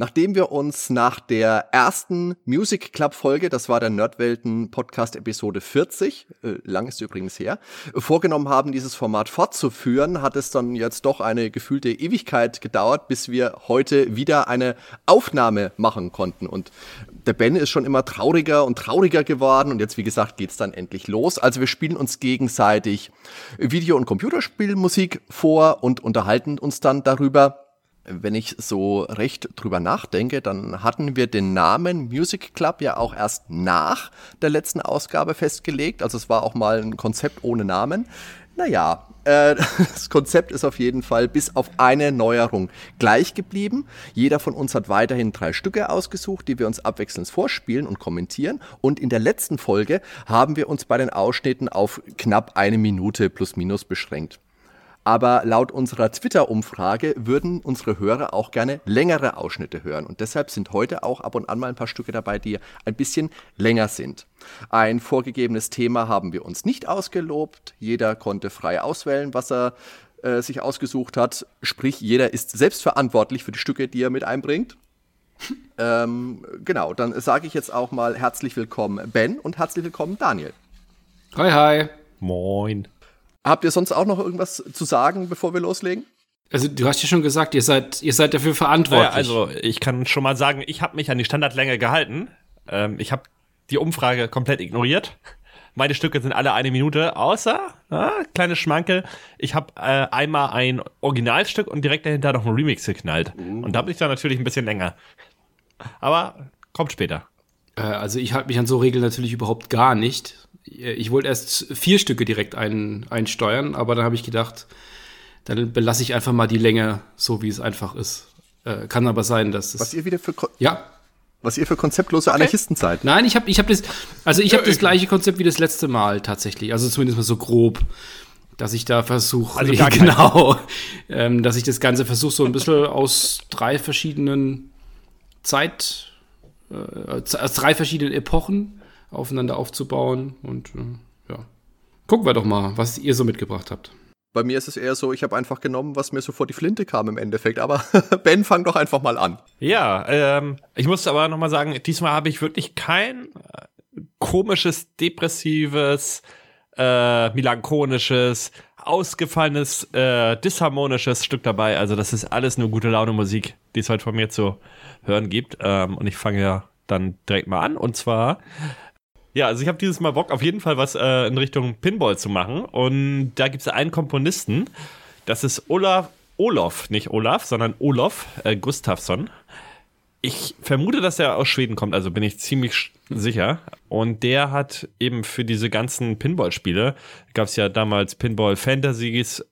Nachdem wir uns nach der ersten Music Club Folge, das war der Nerdwelten Podcast Episode 40, äh, lang ist übrigens her, vorgenommen haben, dieses Format fortzuführen, hat es dann jetzt doch eine gefühlte Ewigkeit gedauert, bis wir heute wieder eine Aufnahme machen konnten. Und der Ben ist schon immer trauriger und trauriger geworden und jetzt, wie gesagt, geht's dann endlich los. Also wir spielen uns gegenseitig Video- und Computerspielmusik vor und unterhalten uns dann darüber, wenn ich so recht drüber nachdenke, dann hatten wir den Namen Music Club ja auch erst nach der letzten Ausgabe festgelegt. Also es war auch mal ein Konzept ohne Namen. Naja, äh, das Konzept ist auf jeden Fall bis auf eine Neuerung gleich geblieben. Jeder von uns hat weiterhin drei Stücke ausgesucht, die wir uns abwechselnd vorspielen und kommentieren. Und in der letzten Folge haben wir uns bei den Ausschnitten auf knapp eine Minute plus minus beschränkt. Aber laut unserer Twitter-Umfrage würden unsere Hörer auch gerne längere Ausschnitte hören. Und deshalb sind heute auch ab und an mal ein paar Stücke dabei, die ein bisschen länger sind. Ein vorgegebenes Thema haben wir uns nicht ausgelobt. Jeder konnte frei auswählen, was er äh, sich ausgesucht hat. Sprich, jeder ist selbstverantwortlich für die Stücke, die er mit einbringt. ähm, genau, dann sage ich jetzt auch mal herzlich willkommen Ben und herzlich willkommen Daniel. Hi, hi. Moin. Habt ihr sonst auch noch irgendwas zu sagen, bevor wir loslegen? Also du hast ja schon gesagt, ihr seid, ihr seid dafür verantwortlich. Naja, also ich kann schon mal sagen, ich habe mich an die Standardlänge gehalten. Ähm, ich habe die Umfrage komplett ignoriert. Meine Stücke sind alle eine Minute, außer, ah, kleine Schmankel, ich habe äh, einmal ein Originalstück und direkt dahinter noch ein Remix geknallt. Uh. Und da bin ich dann natürlich ein bisschen länger. Aber kommt später. Äh, also ich halte mich an so Regeln natürlich überhaupt gar nicht ich wollte erst vier Stücke direkt ein, einsteuern, aber dann habe ich gedacht, dann belasse ich einfach mal die Länge so, wie es einfach ist. Äh, kann aber sein, dass es. Was ihr wieder für. Ko ja. Was ihr für konzeptlose okay. Anarchisten seid. Nein, ich habe ich hab das. Also ich habe das gleiche Konzept wie das letzte Mal tatsächlich. Also zumindest mal so grob. Dass ich da versuche. Also gar genau. ähm, dass ich das Ganze versuche, so ein bisschen aus drei verschiedenen Zeit. Äh, aus drei verschiedenen Epochen aufeinander aufzubauen. Und äh, ja, gucken wir doch mal, was ihr so mitgebracht habt. Bei mir ist es eher so, ich habe einfach genommen, was mir so vor die Flinte kam im Endeffekt. Aber Ben, fang doch einfach mal an. Ja, ähm, ich muss aber noch mal sagen, diesmal habe ich wirklich kein äh, komisches, depressives, äh, melancholisches, ausgefallenes, äh, disharmonisches Stück dabei. Also das ist alles nur gute Laune Musik, die es heute von mir zu hören gibt. Ähm, und ich fange ja dann direkt mal an. Und zwar ja, also ich habe dieses Mal Bock, auf jeden Fall was äh, in Richtung Pinball zu machen. Und da gibt es einen Komponisten, das ist Olaf, Olof, nicht Olaf, sondern Olof äh, Gustafsson. Ich vermute, dass er aus Schweden kommt, also bin ich ziemlich sicher. Und der hat eben für diese ganzen Pinball-Spiele, gab es ja damals Pinball Fantasies,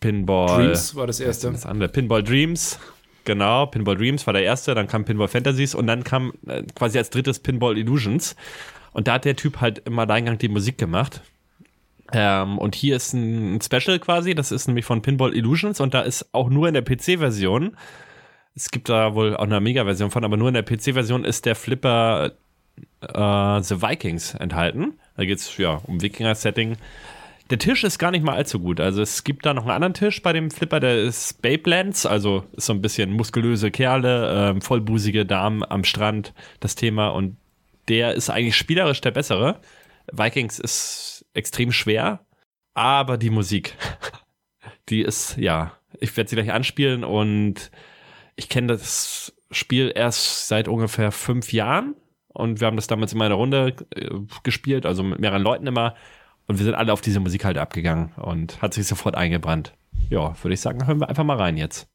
Pinball. Dreams war das erste. Das andere, Pinball Dreams. Genau, Pinball Dreams war der erste, dann kam Pinball Fantasies und dann kam äh, quasi als drittes Pinball Illusions. Und da hat der Typ halt im Alleingang die Musik gemacht. Ähm, und hier ist ein Special quasi, das ist nämlich von Pinball Illusions und da ist auch nur in der PC-Version, es gibt da wohl auch eine Mega-Version von, aber nur in der PC-Version ist der Flipper äh, The Vikings enthalten. Da geht es ja um Wikinger-Setting. Der Tisch ist gar nicht mal allzu gut. Also es gibt da noch einen anderen Tisch bei dem Flipper, der ist Babelands, also ist so ein bisschen muskulöse Kerle, äh, vollbusige Damen am Strand, das Thema. Und der ist eigentlich spielerisch der bessere. Vikings ist extrem schwer, aber die Musik, die ist, ja, ich werde sie gleich anspielen und ich kenne das Spiel erst seit ungefähr fünf Jahren und wir haben das damals in meiner Runde äh, gespielt, also mit mehreren Leuten immer und wir sind alle auf diese Musik halt abgegangen und hat sich sofort eingebrannt. Ja, würde ich sagen, hören wir einfach mal rein jetzt.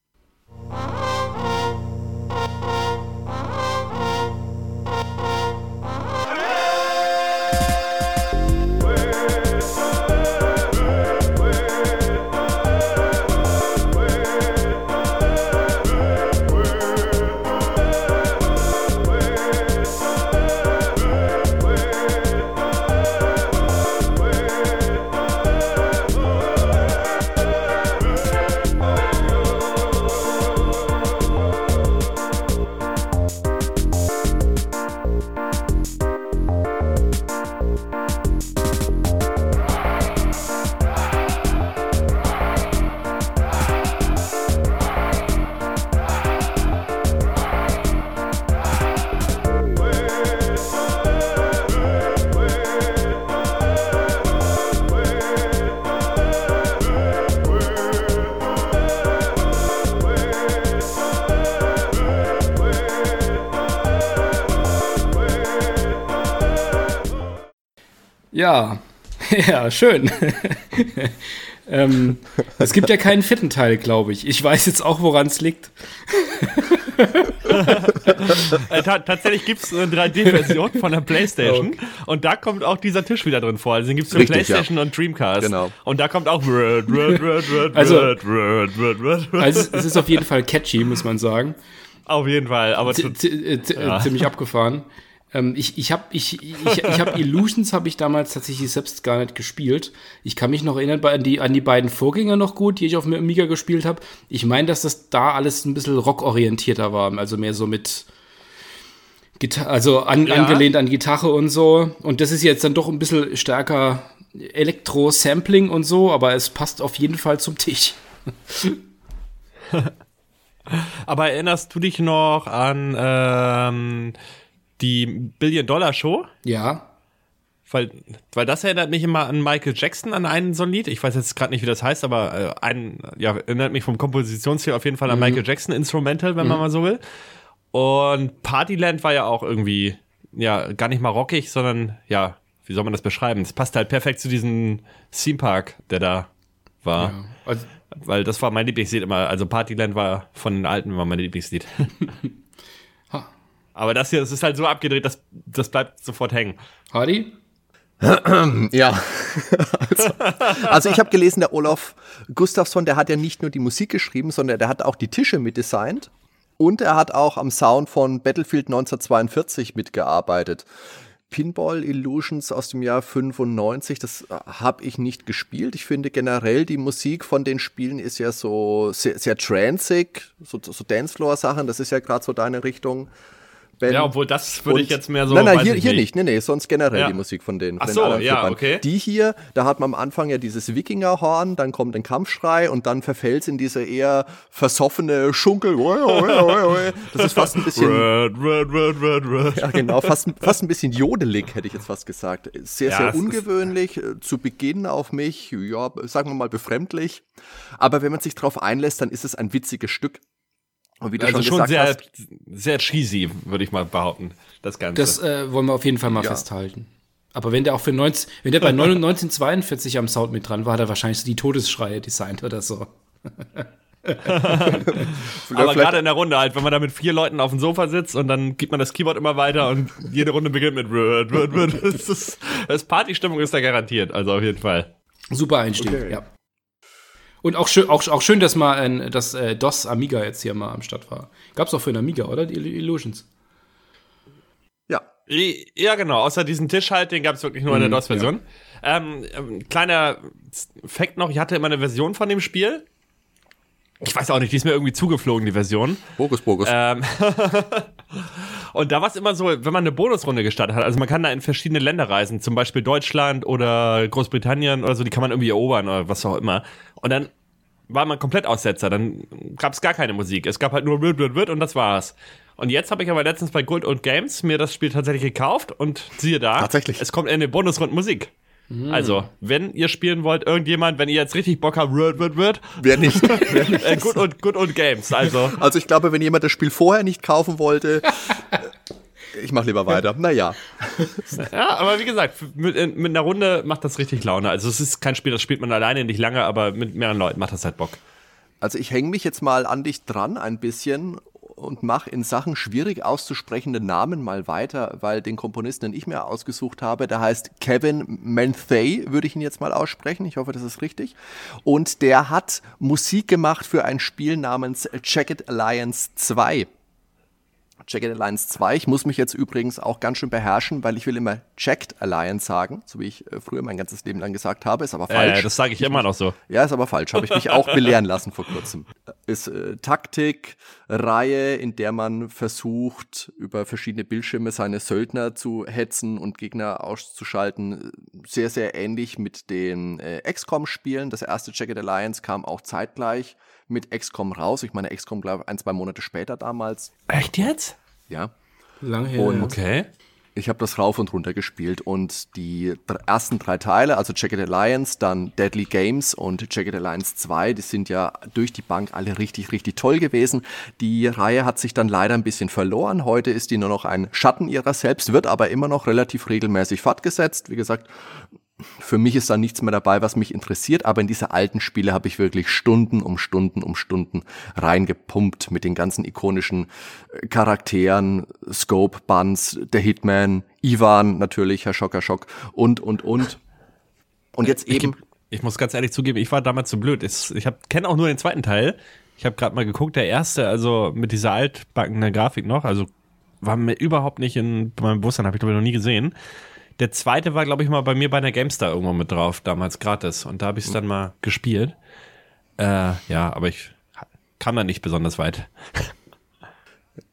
Ja, schön. ähm, es gibt ja keinen vierten Teil, glaube ich. Ich weiß jetzt auch, woran es liegt. äh, tatsächlich gibt es eine 3D-Version von der Playstation okay. und da kommt auch dieser Tisch wieder drin vor. Also den gibt es für Richtig, Playstation ja. und Dreamcast. Genau. Und da kommt auch also, also es ist auf jeden Fall catchy, muss man sagen. Auf jeden Fall, aber äh, ja. ziemlich abgefahren. Ähm, ich ich habe ich, ich, ich hab Illusions habe ich damals tatsächlich selbst gar nicht gespielt. Ich kann mich noch erinnern an die, an die beiden Vorgänger noch gut, die ich auf dem Amiga gespielt habe. Ich meine, dass das da alles ein bisschen rockorientierter war, also mehr so mit Gita also an, ja. angelehnt an Gitarre und so. Und das ist jetzt dann doch ein bisschen stärker Elektro-Sampling und so, aber es passt auf jeden Fall zum Tisch. aber erinnerst du dich noch an ähm, die Billion-Dollar-Show. Ja. Weil, weil das erinnert mich immer an Michael Jackson, an einen so ein Lied. Ich weiß jetzt gerade nicht, wie das heißt, aber äh, ein, ja, erinnert mich vom Kompositionsstil auf jeden Fall an mhm. Michael Jackson Instrumental, wenn mhm. man mal so will. Und Partyland war ja auch irgendwie, ja, gar nicht mal rockig, sondern, ja, wie soll man das beschreiben? Es passt halt perfekt zu diesem Theme Park, der da war. Ja, also weil das war mein Lieblingslied immer. Also Partyland war von den Alten war mein Lieblingslied. Aber das hier, das ist halt so abgedreht, das, das bleibt sofort hängen. Hardy? ja. also, also, ich habe gelesen, der Olaf Gustafsson, der hat ja nicht nur die Musik geschrieben, sondern der hat auch die Tische mitdesignt. Und er hat auch am Sound von Battlefield 1942 mitgearbeitet. Pinball Illusions aus dem Jahr 95, das habe ich nicht gespielt. Ich finde generell die Musik von den Spielen ist ja so sehr, sehr transig, so, so Dancefloor-Sachen, das ist ja gerade so deine Richtung. Ben. Ja, obwohl das würde ich jetzt mehr so. Nein, nein, hier, hier nicht. Nee, nee, sonst generell ja. die Musik von denen. Ach so, ja, okay. Die hier, da hat man am Anfang ja dieses Wikingerhorn, dann kommt ein Kampfschrei und dann verfällt es in diese eher versoffene Schunkel. Das ist fast ein bisschen. red, red, red, red, red. Ja, genau, fast, fast ein bisschen jodelig, hätte ich jetzt fast gesagt. Sehr, ja, sehr ungewöhnlich. Äh, zu Beginn auf mich, ja, sagen wir mal befremdlich. Aber wenn man sich drauf einlässt, dann ist es ein witziges Stück. Und wie du also schon, schon sehr, hast, sehr cheesy, würde ich mal behaupten, das Ganze. Das äh, wollen wir auf jeden Fall mal ja. festhalten. Aber wenn der auch für 19, wenn der bei 1942 am Sound mit dran war, hat er wahrscheinlich so die Todesschreie designt oder so. Aber gerade in der Runde halt, wenn man da mit vier Leuten auf dem Sofa sitzt und dann gibt man das Keyboard immer weiter und jede Runde beginnt mit Word, Word, Word. Das, ist, das Partystimmung ist da garantiert, also auf jeden Fall. Super Einstieg, okay. ja. Und auch schön, auch, auch schön dass mal ein, dass äh, DOS Amiga jetzt hier mal am Start war. Gab's auch für einen Amiga, oder? Die Illusions. Ja. Ja, genau. Außer diesen Tisch halt, den gab's wirklich nur in der mhm, DOS-Version. Ja. Ähm, ähm, kleiner Fact noch, ich hatte immer eine Version von dem Spiel. Ich weiß auch nicht, die ist mir irgendwie zugeflogen, die Version. Bogus, Bogus. Ähm und da war es immer so, wenn man eine Bonusrunde gestartet hat, also man kann da in verschiedene Länder reisen, zum Beispiel Deutschland oder Großbritannien oder so, die kann man irgendwie erobern oder was auch immer. Und dann war man komplett Aussetzer, dann gab es gar keine Musik. Es gab halt nur Wirt, Wirt, Wirt und das war's. Und jetzt habe ich aber letztens bei Gold und Games mir das Spiel tatsächlich gekauft und siehe da, tatsächlich. es kommt in den Bonusrunden Musik. Mhm. Also, wenn ihr spielen wollt, irgendjemand, wenn ihr jetzt richtig Bock habt, wird, wird, wird. Wer nicht? Wer nicht. äh, good, und, good und Games, also. Also, ich glaube, wenn jemand das Spiel vorher nicht kaufen wollte, ich mache lieber weiter. Naja. Ja, aber wie gesagt, mit, mit, einer Runde macht das richtig Laune. Also, es ist kein Spiel, das spielt man alleine nicht lange, aber mit mehreren Leuten macht das halt Bock. Also ich hänge mich jetzt mal an dich dran ein bisschen und mache in Sachen schwierig auszusprechende Namen mal weiter, weil den Komponisten, den ich mir ausgesucht habe, der heißt Kevin Menthay, würde ich ihn jetzt mal aussprechen. Ich hoffe, das ist richtig. Und der hat Musik gemacht für ein Spiel namens Jacket Alliance 2. Jagged Alliance 2. Ich muss mich jetzt übrigens auch ganz schön beherrschen, weil ich will immer Checked Alliance sagen, so wie ich äh, früher mein ganzes Leben lang gesagt habe, ist aber falsch. Äh, das sage ich, ich immer noch so. Ja, ist aber falsch. Habe ich mich auch belehren lassen vor kurzem. Ist äh, Taktik, Reihe, in der man versucht, über verschiedene Bildschirme seine Söldner zu hetzen und Gegner auszuschalten. Sehr, sehr ähnlich mit den äh, XCOM-Spielen. Das erste Jagged Alliance kam auch zeitgleich mit XCOM raus. Ich meine, XCOM, glaube ich, ein, zwei Monate später damals. Echt jetzt? Ja. Lange her. Und okay. Ich habe das rauf und runter gespielt und die ersten drei Teile, also Jagged Alliance, dann Deadly Games und Jagged Alliance 2, die sind ja durch die Bank alle richtig, richtig toll gewesen. Die Reihe hat sich dann leider ein bisschen verloren. Heute ist die nur noch ein Schatten ihrer selbst, wird aber immer noch relativ regelmäßig fortgesetzt. Wie gesagt, für mich ist da nichts mehr dabei, was mich interessiert, aber in diese alten Spiele habe ich wirklich Stunden um Stunden um Stunden reingepumpt mit den ganzen ikonischen äh, Charakteren, Scope, Buns, der Hitman, Ivan natürlich, Herr Schocker Schock und, und, und. Und jetzt eben. Ich, ich muss ganz ehrlich zugeben, ich war damals zu blöd. Ich, ich kenne auch nur den zweiten Teil. Ich habe gerade mal geguckt, der erste, also mit dieser altbackenen Grafik noch, also war mir überhaupt nicht in meinem Bewusstsein, habe ich glaube ich noch nie gesehen. Der zweite war, glaube ich, mal bei mir bei einer GameStar irgendwo mit drauf, damals gratis. Und da habe ich es dann mal gespielt. Äh, ja, aber ich kam da nicht besonders weit.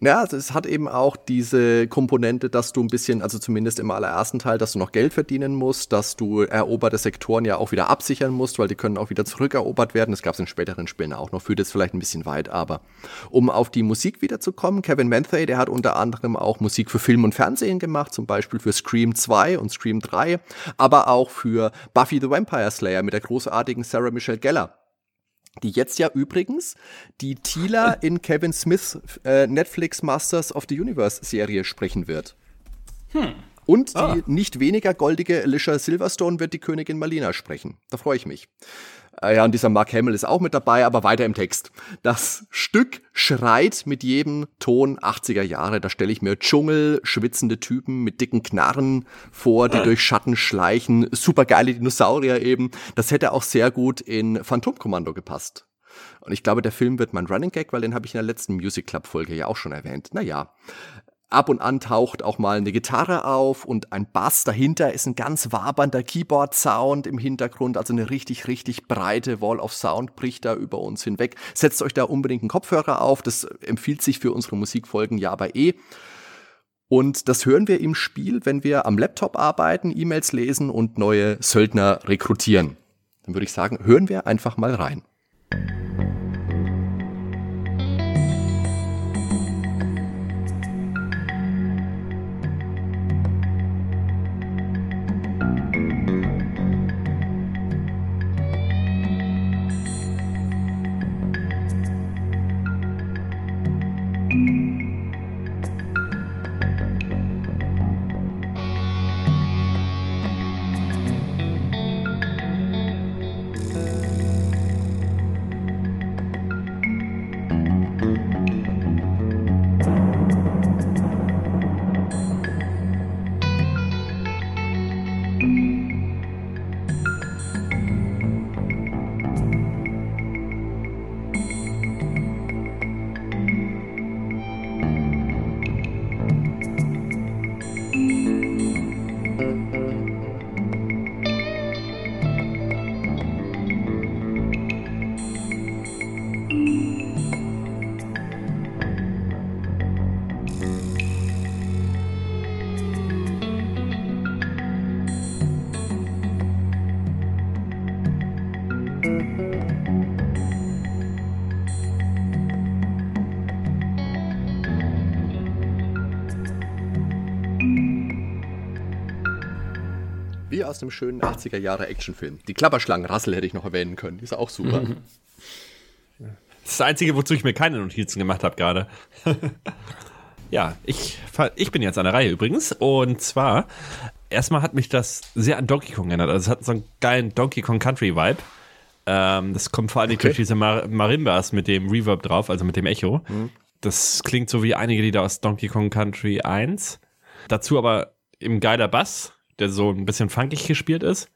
Ja, also es hat eben auch diese Komponente, dass du ein bisschen, also zumindest im allerersten Teil, dass du noch Geld verdienen musst, dass du eroberte Sektoren ja auch wieder absichern musst, weil die können auch wieder zurückerobert werden. Das gab es in späteren Spielen auch noch, führt jetzt vielleicht ein bisschen weit, aber um auf die Musik wiederzukommen, Kevin Manthey, der hat unter anderem auch Musik für Film und Fernsehen gemacht, zum Beispiel für Scream 2 und Scream 3, aber auch für Buffy the Vampire Slayer mit der großartigen Sarah Michelle Geller die jetzt ja übrigens die Tila in Kevin Smiths äh, Netflix Masters of the Universe Serie sprechen wird. Hm. Und die ah. nicht weniger goldige Alicia Silverstone wird die Königin Malina sprechen. Da freue ich mich. Äh, ja, und dieser Mark Hamill ist auch mit dabei, aber weiter im Text. Das Stück schreit mit jedem Ton 80er Jahre. Da stelle ich mir Dschungel, schwitzende Typen mit dicken Knarren vor, die durch Schatten schleichen, supergeile Dinosaurier eben. Das hätte auch sehr gut in Phantomkommando gepasst. Und ich glaube, der Film wird mein Running Gag, weil den habe ich in der letzten Music Club Folge ja auch schon erwähnt. Naja, Ab und an taucht auch mal eine Gitarre auf und ein Bass. Dahinter ist ein ganz wabernder Keyboard-Sound im Hintergrund, also eine richtig, richtig breite Wall of Sound bricht da über uns hinweg. Setzt euch da unbedingt einen Kopfhörer auf, das empfiehlt sich für unsere Musikfolgen ja aber eh. Und das hören wir im Spiel, wenn wir am Laptop arbeiten, E-Mails lesen und neue Söldner rekrutieren. Dann würde ich sagen, hören wir einfach mal rein. Aus dem schönen 80er Jahre Actionfilm. Die Klapperschlangen Rassel hätte ich noch erwähnen können. Die ist auch super. Mhm. Das ist das Einzige, wozu ich mir keine Notizen gemacht habe gerade. ja, ich, ich bin jetzt an der Reihe übrigens. Und zwar, erstmal hat mich das sehr an Donkey Kong erinnert. Also es hat so einen geilen Donkey Kong Country Vibe. Ähm, das kommt vor allem okay. durch diese Mar Marimbas mit dem Reverb drauf, also mit dem Echo. Mhm. Das klingt so wie einige Lieder aus Donkey Kong Country 1. Dazu aber im geiler Bass der so ein bisschen funkig gespielt ist.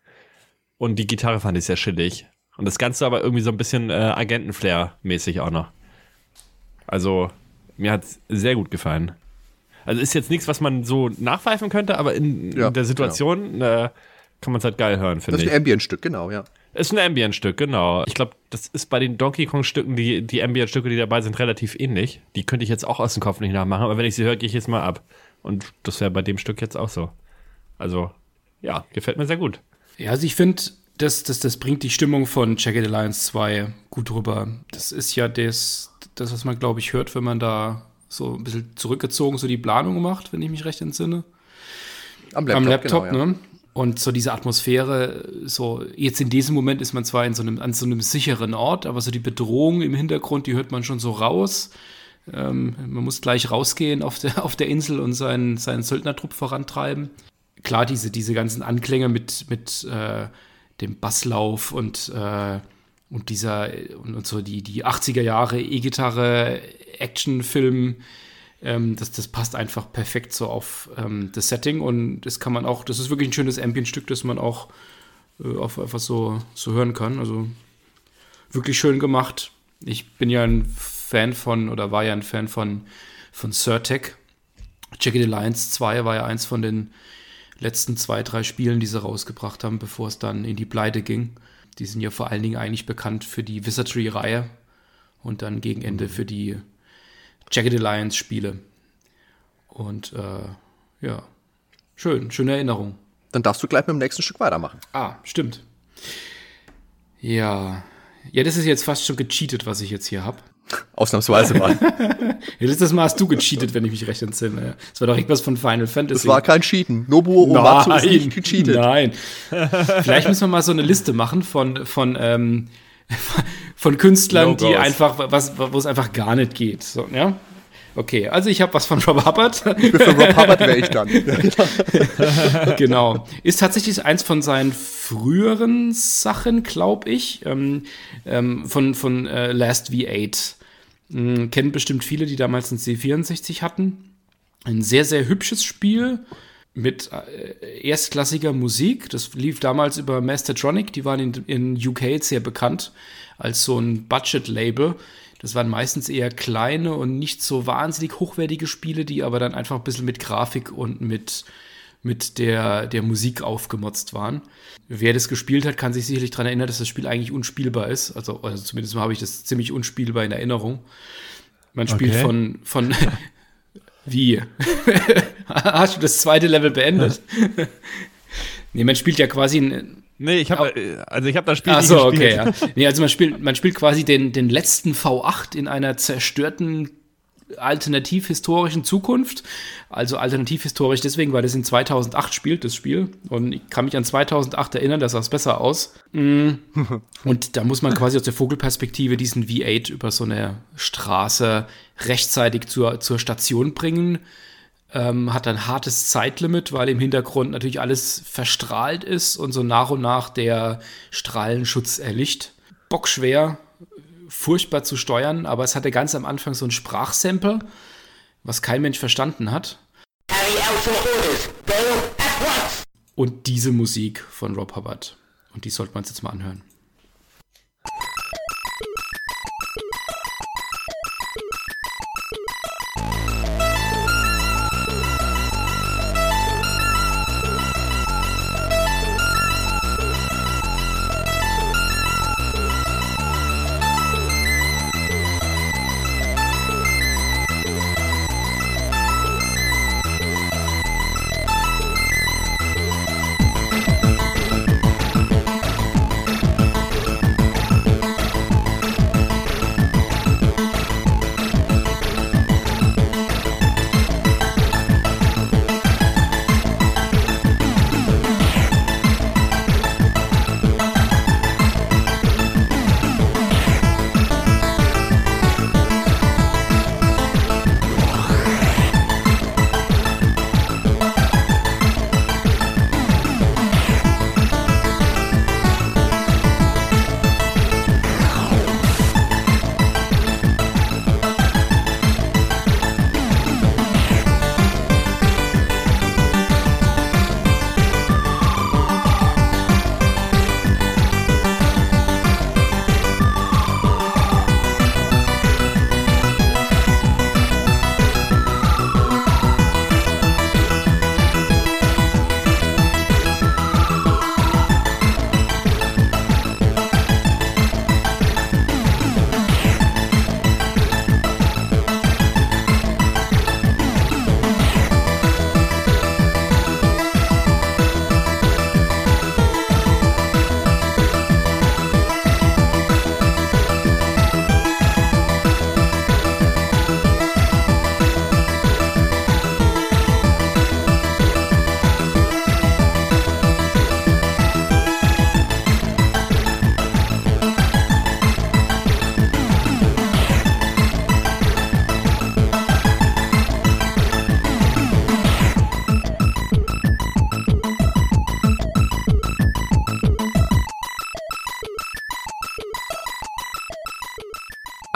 Und die Gitarre fand ich sehr chillig. Und das Ganze aber irgendwie so ein bisschen äh, Agentenflair-mäßig auch noch. Also, mir hat es sehr gut gefallen. Also ist jetzt nichts, was man so nachpfeifen könnte, aber in, ja, in der Situation genau. äh, kann man es halt geil hören, finde ich. Das ist ein Ambient-Stück, genau, ja. Ist ein Ambient-Stück, genau. Ich glaube, das ist bei den Donkey Kong-Stücken, die, die Ambient-Stücke, die dabei sind, relativ ähnlich. Die könnte ich jetzt auch aus dem Kopf nicht nachmachen, aber wenn ich sie höre, gehe ich jetzt mal ab. Und das wäre bei dem Stück jetzt auch so. Also, ja, gefällt mir sehr gut. Ja, also ich finde, das, das, das bringt die Stimmung von Jagged Alliance 2 gut rüber. Das ist ja das, das was man, glaube ich, hört, wenn man da so ein bisschen zurückgezogen so die Planung macht, wenn ich mich recht entsinne. Am Laptop, am Laptop genau, ne? Und so diese Atmosphäre, so jetzt in diesem Moment ist man zwar in so einem, an so einem sicheren Ort, aber so die Bedrohung im Hintergrund, die hört man schon so raus. Ähm, man muss gleich rausgehen auf der, auf der Insel und seinen, seinen Söldnertrupp vorantreiben. Klar, diese, diese ganzen Anklänge mit, mit äh, dem Basslauf und, äh, und dieser und, und, so die, die 80er Jahre E-Gitarre, Actionfilm, ähm, das, das passt einfach perfekt so auf ähm, das Setting und das kann man auch, das ist wirklich ein schönes Ambient-Stück, das man auch äh, auf einfach so, so hören kann. Also wirklich schön gemacht. Ich bin ja ein Fan von, oder war ja ein Fan von, von Surtec. The Lions 2 war ja eins von den letzten zwei, drei Spielen, die sie rausgebracht haben, bevor es dann in die Pleite ging. Die sind ja vor allen Dingen eigentlich bekannt für die Wizardry-Reihe und dann gegen Ende für die Jagged Alliance Spiele. Und äh, ja, schön, schöne Erinnerung. Dann darfst du gleich mit dem nächsten Stück weitermachen. Ah, stimmt. Ja. Ja, das ist jetzt fast schon gecheatet, was ich jetzt hier habe. Ausnahmsweise mal. letztes Mal hast du gecheatet, wenn ich mich recht entsinne. Das war doch irgendwas von Final Fantasy. Das war kein Cheaten. Nobuo Uematsu ist nicht gecheatet. Nein. Vielleicht müssen wir mal so eine Liste machen von, von ähm, von Künstlern, no die einfach, was, wo es einfach gar nicht geht. So, ja? Okay, also ich habe was von Rob Hubbard. Für Rob Hubbard wäre ich dann. genau. Ist tatsächlich eins von seinen früheren Sachen, glaube ich. Ähm, ähm, von von äh, Last V8. Ähm, kennen bestimmt viele, die damals ein C64 hatten. Ein sehr, sehr hübsches Spiel mit äh, erstklassiger Musik. Das lief damals über Mastertronic, die waren in, in UK sehr bekannt als so ein Budget-Label. Das waren meistens eher kleine und nicht so wahnsinnig hochwertige Spiele, die aber dann einfach ein bisschen mit Grafik und mit, mit der, der Musik aufgemotzt waren. Wer das gespielt hat, kann sich sicherlich daran erinnern, dass das Spiel eigentlich unspielbar ist. Also, also zumindest habe ich das ziemlich unspielbar in Erinnerung. Man spielt okay. von, von Wie? Hast du das zweite Level beendet? nee, man spielt ja quasi ein. Nee, ich habe also ich habe das Spiel Ach so, okay, ja. Nee, also man spielt man spielt quasi den den letzten V8 in einer zerstörten alternativhistorischen Zukunft. Also alternativhistorisch deswegen, weil das in 2008 spielt, das Spiel. Und ich kann mich an 2008 erinnern, da sah es besser aus. Mm. Und da muss man quasi aus der Vogelperspektive diesen V8 über so eine Straße rechtzeitig zur, zur Station bringen. Ähm, hat ein hartes Zeitlimit, weil im Hintergrund natürlich alles verstrahlt ist und so nach und nach der Strahlenschutz erlicht. Bockschwer, furchtbar zu steuern, aber es hatte ganz am Anfang so ein Sprachsample, was kein Mensch verstanden hat. Und diese Musik von Rob Hubbard. Und die sollte man uns jetzt mal anhören.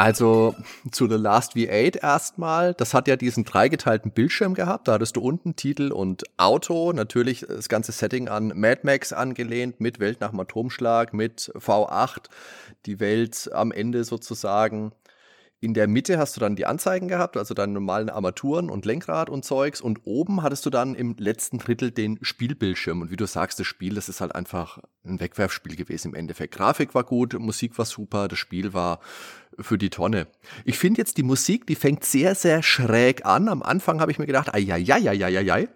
Also zu The Last V8 erstmal. Das hat ja diesen dreigeteilten Bildschirm gehabt. Da hattest du unten Titel und Auto. Natürlich das ganze Setting an Mad Max angelehnt, mit Welt nach dem Atomschlag, mit V8. Die Welt am Ende sozusagen. In der Mitte hast du dann die Anzeigen gehabt, also deine normalen Armaturen und Lenkrad und Zeugs. Und oben hattest du dann im letzten Drittel den Spielbildschirm. Und wie du sagst, das Spiel, das ist halt einfach ein Wegwerfspiel gewesen im Endeffekt. Grafik war gut, Musik war super, das Spiel war für die Tonne. Ich finde jetzt die Musik, die fängt sehr, sehr schräg an. Am Anfang habe ich mir gedacht, ai,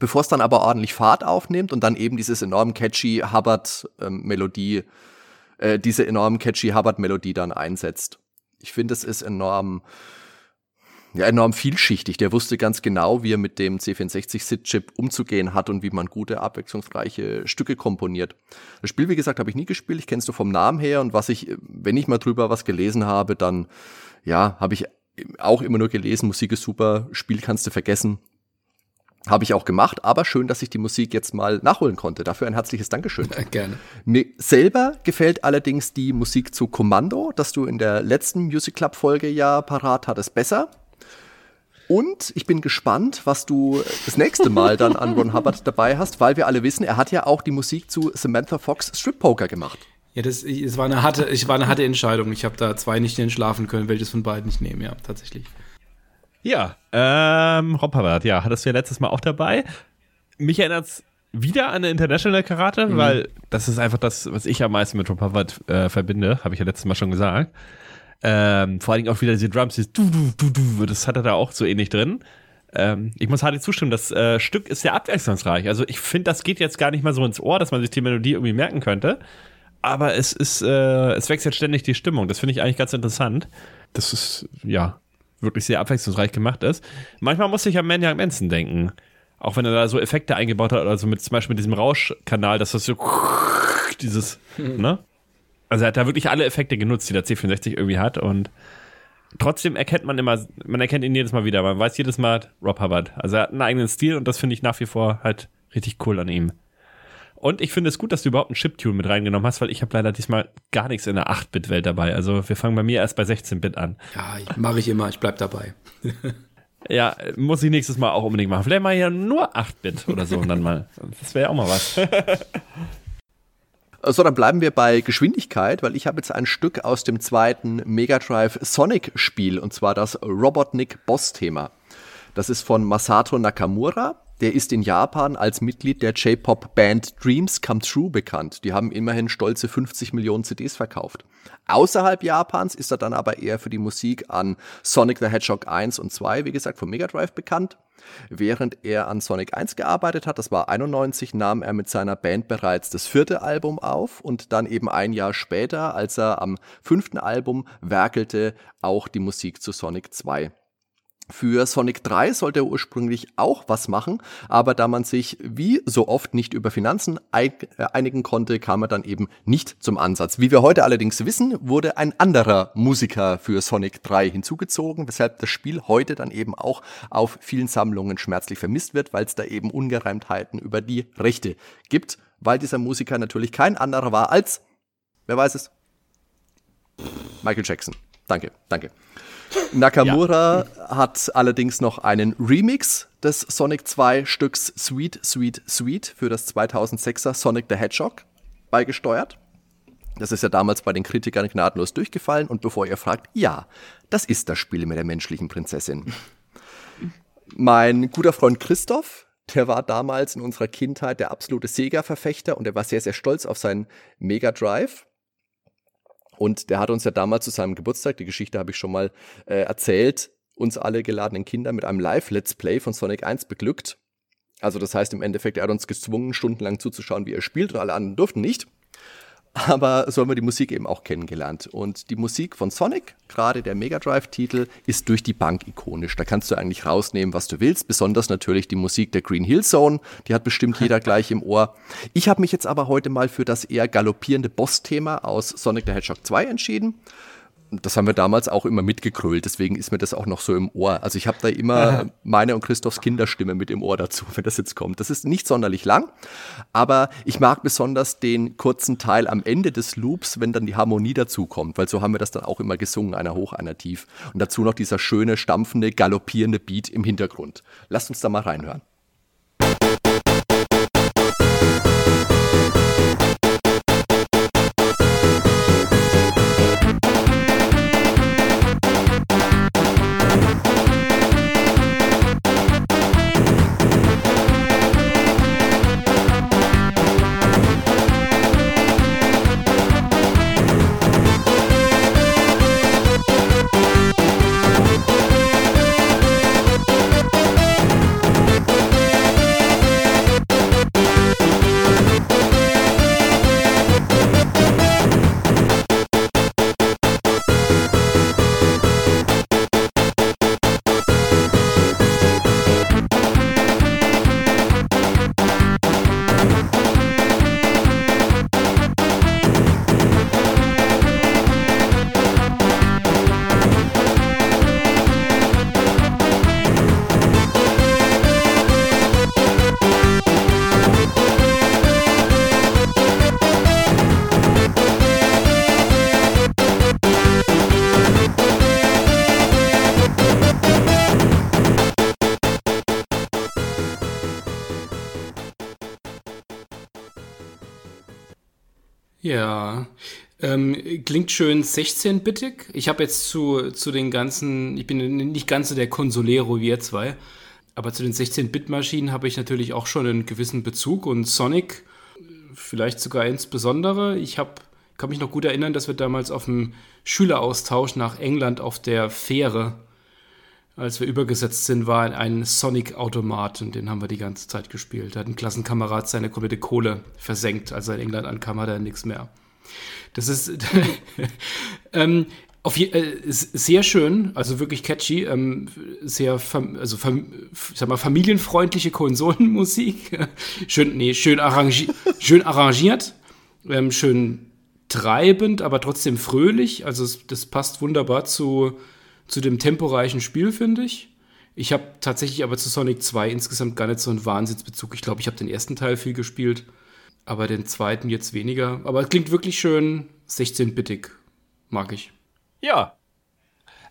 Bevor es dann aber ordentlich Fahrt aufnimmt und dann eben dieses enorm catchy Hubbard-Melodie, ähm, äh, diese enorm catchy Hubbard-Melodie dann einsetzt. Ich finde, es ist enorm, ja, enorm vielschichtig. Der wusste ganz genau, wie er mit dem C64-SID-Chip umzugehen hat und wie man gute, abwechslungsreiche Stücke komponiert. Das Spiel, wie gesagt, habe ich nie gespielt. Ich kenne es vom Namen her und was ich, wenn ich mal drüber was gelesen habe, dann, ja, habe ich auch immer nur gelesen, Musik ist super, Spiel kannst du vergessen. Habe ich auch gemacht, aber schön, dass ich die Musik jetzt mal nachholen konnte. Dafür ein herzliches Dankeschön. Ja, gerne. Mir selber gefällt allerdings die Musik zu Kommando, das du in der letzten Music Club Folge ja parat hattest, besser. Und ich bin gespannt, was du das nächste Mal dann an Ron Hubbard dabei hast, weil wir alle wissen, er hat ja auch die Musik zu Samantha Fox Strip Poker gemacht. Ja, das es war eine harte, ich war eine harte Entscheidung. Ich habe da zwei nicht entschlafen können, welches von beiden ich nehme, ja, tatsächlich. Ja, ähm, Hubbard, ja, hattest du ja letztes Mal auch dabei. Mich erinnert es wieder an eine International Karate, mhm. weil das ist einfach das, was ich am meisten mit Rob Hubbard äh, verbinde, habe ich ja letztes Mal schon gesagt. Ähm, vor allen Dingen auch wieder diese Drums, dieses du, du, du, du, das hat er da auch so ähnlich drin. Ähm, ich muss hart zustimmen, das äh, Stück ist sehr abwechslungsreich. Also ich finde, das geht jetzt gar nicht mal so ins Ohr, dass man sich die Melodie irgendwie merken könnte. Aber es ist, äh, es wechselt ständig die Stimmung. Das finde ich eigentlich ganz interessant. Das ist, ja, wirklich sehr abwechslungsreich gemacht ist. Manchmal muss ich an Maniac Manson denken. Auch wenn er da so Effekte eingebaut hat, oder so mit zum Beispiel mit diesem Rauschkanal, dass das so dieses, hm. ne? Also er hat da wirklich alle Effekte genutzt, die der C64 irgendwie hat und trotzdem erkennt man immer, man erkennt ihn jedes Mal wieder. Man weiß jedes Mal, Rob Hubbard. Also er hat einen eigenen Stil und das finde ich nach wie vor halt richtig cool an ihm. Und ich finde es gut, dass du überhaupt einen Chiptune mit reingenommen hast, weil ich habe leider diesmal gar nichts in der 8-Bit-Welt dabei. Also wir fangen bei mir erst bei 16-Bit an. Ja, mache ich immer, ich bleib dabei. ja, muss ich nächstes Mal auch unbedingt machen. Vielleicht mal ja nur 8-Bit oder so und dann mal. Das wäre ja auch mal was. So, dann bleiben wir bei Geschwindigkeit, weil ich habe jetzt ein Stück aus dem zweiten Mega Drive Sonic Spiel und zwar das Robotnik Boss Thema. Das ist von Masato Nakamura der ist in Japan als Mitglied der J-Pop-Band Dreams Come True bekannt. Die haben immerhin stolze 50 Millionen CDs verkauft. Außerhalb Japans ist er dann aber eher für die Musik an Sonic the Hedgehog 1 und 2, wie gesagt, vom Mega Drive bekannt. Während er an Sonic 1 gearbeitet hat, das war 91, nahm er mit seiner Band bereits das vierte Album auf und dann eben ein Jahr später, als er am fünften Album werkelte, auch die Musik zu Sonic 2. Für Sonic 3 sollte er ursprünglich auch was machen, aber da man sich wie so oft nicht über Finanzen äh, einigen konnte, kam er dann eben nicht zum Ansatz. Wie wir heute allerdings wissen, wurde ein anderer Musiker für Sonic 3 hinzugezogen, weshalb das Spiel heute dann eben auch auf vielen Sammlungen schmerzlich vermisst wird, weil es da eben Ungereimtheiten über die Rechte gibt, weil dieser Musiker natürlich kein anderer war als, wer weiß es, Michael Jackson. Danke, danke. Nakamura ja. hat allerdings noch einen Remix des Sonic 2 Stücks Sweet, Sweet, Sweet für das 2006er Sonic the Hedgehog beigesteuert. Das ist ja damals bei den Kritikern gnadenlos durchgefallen und bevor ihr fragt, ja, das ist das Spiel mit der menschlichen Prinzessin. mein guter Freund Christoph, der war damals in unserer Kindheit der absolute Sega-Verfechter und er war sehr, sehr stolz auf seinen Mega Drive. Und der hat uns ja damals zu seinem Geburtstag, die Geschichte habe ich schon mal äh, erzählt, uns alle geladenen Kinder mit einem Live-Let's Play von Sonic 1 beglückt. Also das heißt im Endeffekt, er hat uns gezwungen, stundenlang zuzuschauen, wie er spielt und alle anderen durften nicht aber so haben wir die Musik eben auch kennengelernt. Und die Musik von Sonic, gerade der Mega Drive-Titel, ist durch die Bank ikonisch. Da kannst du eigentlich rausnehmen, was du willst. Besonders natürlich die Musik der Green Hill Zone, die hat bestimmt jeder gleich im Ohr. Ich habe mich jetzt aber heute mal für das eher galoppierende Boss-Thema aus Sonic the Hedgehog 2 entschieden. Das haben wir damals auch immer mitgekrölt, deswegen ist mir das auch noch so im Ohr. Also ich habe da immer meine und Christophs Kinderstimme mit im Ohr dazu, wenn das jetzt kommt. Das ist nicht sonderlich lang, aber ich mag besonders den kurzen Teil am Ende des Loops, wenn dann die Harmonie dazu kommt, weil so haben wir das dann auch immer gesungen, einer hoch, einer tief. Und dazu noch dieser schöne, stampfende, galoppierende Beat im Hintergrund. Lasst uns da mal reinhören. Ähm, klingt schön 16-bittig. Ich habe jetzt zu, zu den ganzen, ich bin nicht ganz so der Consolero wie ihr zwei, aber zu den 16-Bit-Maschinen habe ich natürlich auch schon einen gewissen Bezug und Sonic vielleicht sogar insbesondere. Ich hab, kann mich noch gut erinnern, dass wir damals auf dem Schüleraustausch nach England auf der Fähre als wir übergesetzt sind, war ein Sonic-Automat und den haben wir die ganze Zeit gespielt. Da hat ein Klassenkamerad seine komplette Kohle versenkt, als er in England ankam, hat er nichts mehr. Das ist ähm, auf je, äh, sehr schön, also wirklich catchy, ähm, sehr fam also fam sag mal, familienfreundliche Konsolenmusik. schön, nee, schön, arrangi schön arrangiert, ähm, schön treibend, aber trotzdem fröhlich. Also das passt wunderbar zu zu dem temporeichen Spiel, finde ich. Ich habe tatsächlich aber zu Sonic 2 insgesamt gar nicht so einen Wahnsinnsbezug. Ich glaube, ich habe den ersten Teil viel gespielt, aber den zweiten jetzt weniger. Aber es klingt wirklich schön 16-bittig. Mag ich. Ja.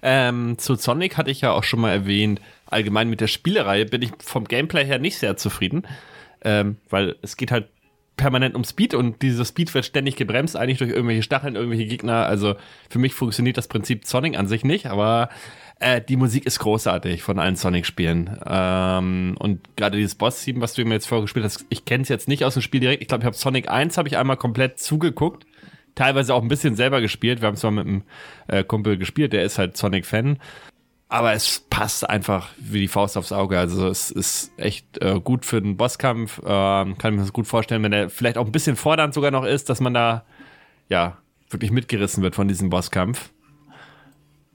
Ähm, zu Sonic hatte ich ja auch schon mal erwähnt, allgemein mit der Spielereihe bin ich vom Gameplay her nicht sehr zufrieden, ähm, weil es geht halt permanent um Speed und dieser Speed wird ständig gebremst, eigentlich durch irgendwelche Stacheln, irgendwelche Gegner. Also für mich funktioniert das Prinzip Sonic an sich nicht, aber äh, die Musik ist großartig von allen Sonic-Spielen. Ähm, und gerade dieses Boss-Team, was du mir jetzt vorgespielt hast, ich kenne es jetzt nicht aus dem Spiel direkt. Ich glaube, ich habe Sonic 1 habe ich einmal komplett zugeguckt. Teilweise auch ein bisschen selber gespielt. Wir haben es mal mit einem äh, Kumpel gespielt, der ist halt Sonic-Fan aber es passt einfach wie die Faust aufs Auge. Also es ist echt äh, gut für den Bosskampf. Ähm, kann ich mir das gut vorstellen, wenn er vielleicht auch ein bisschen fordernd sogar noch ist, dass man da ja wirklich mitgerissen wird von diesem Bosskampf.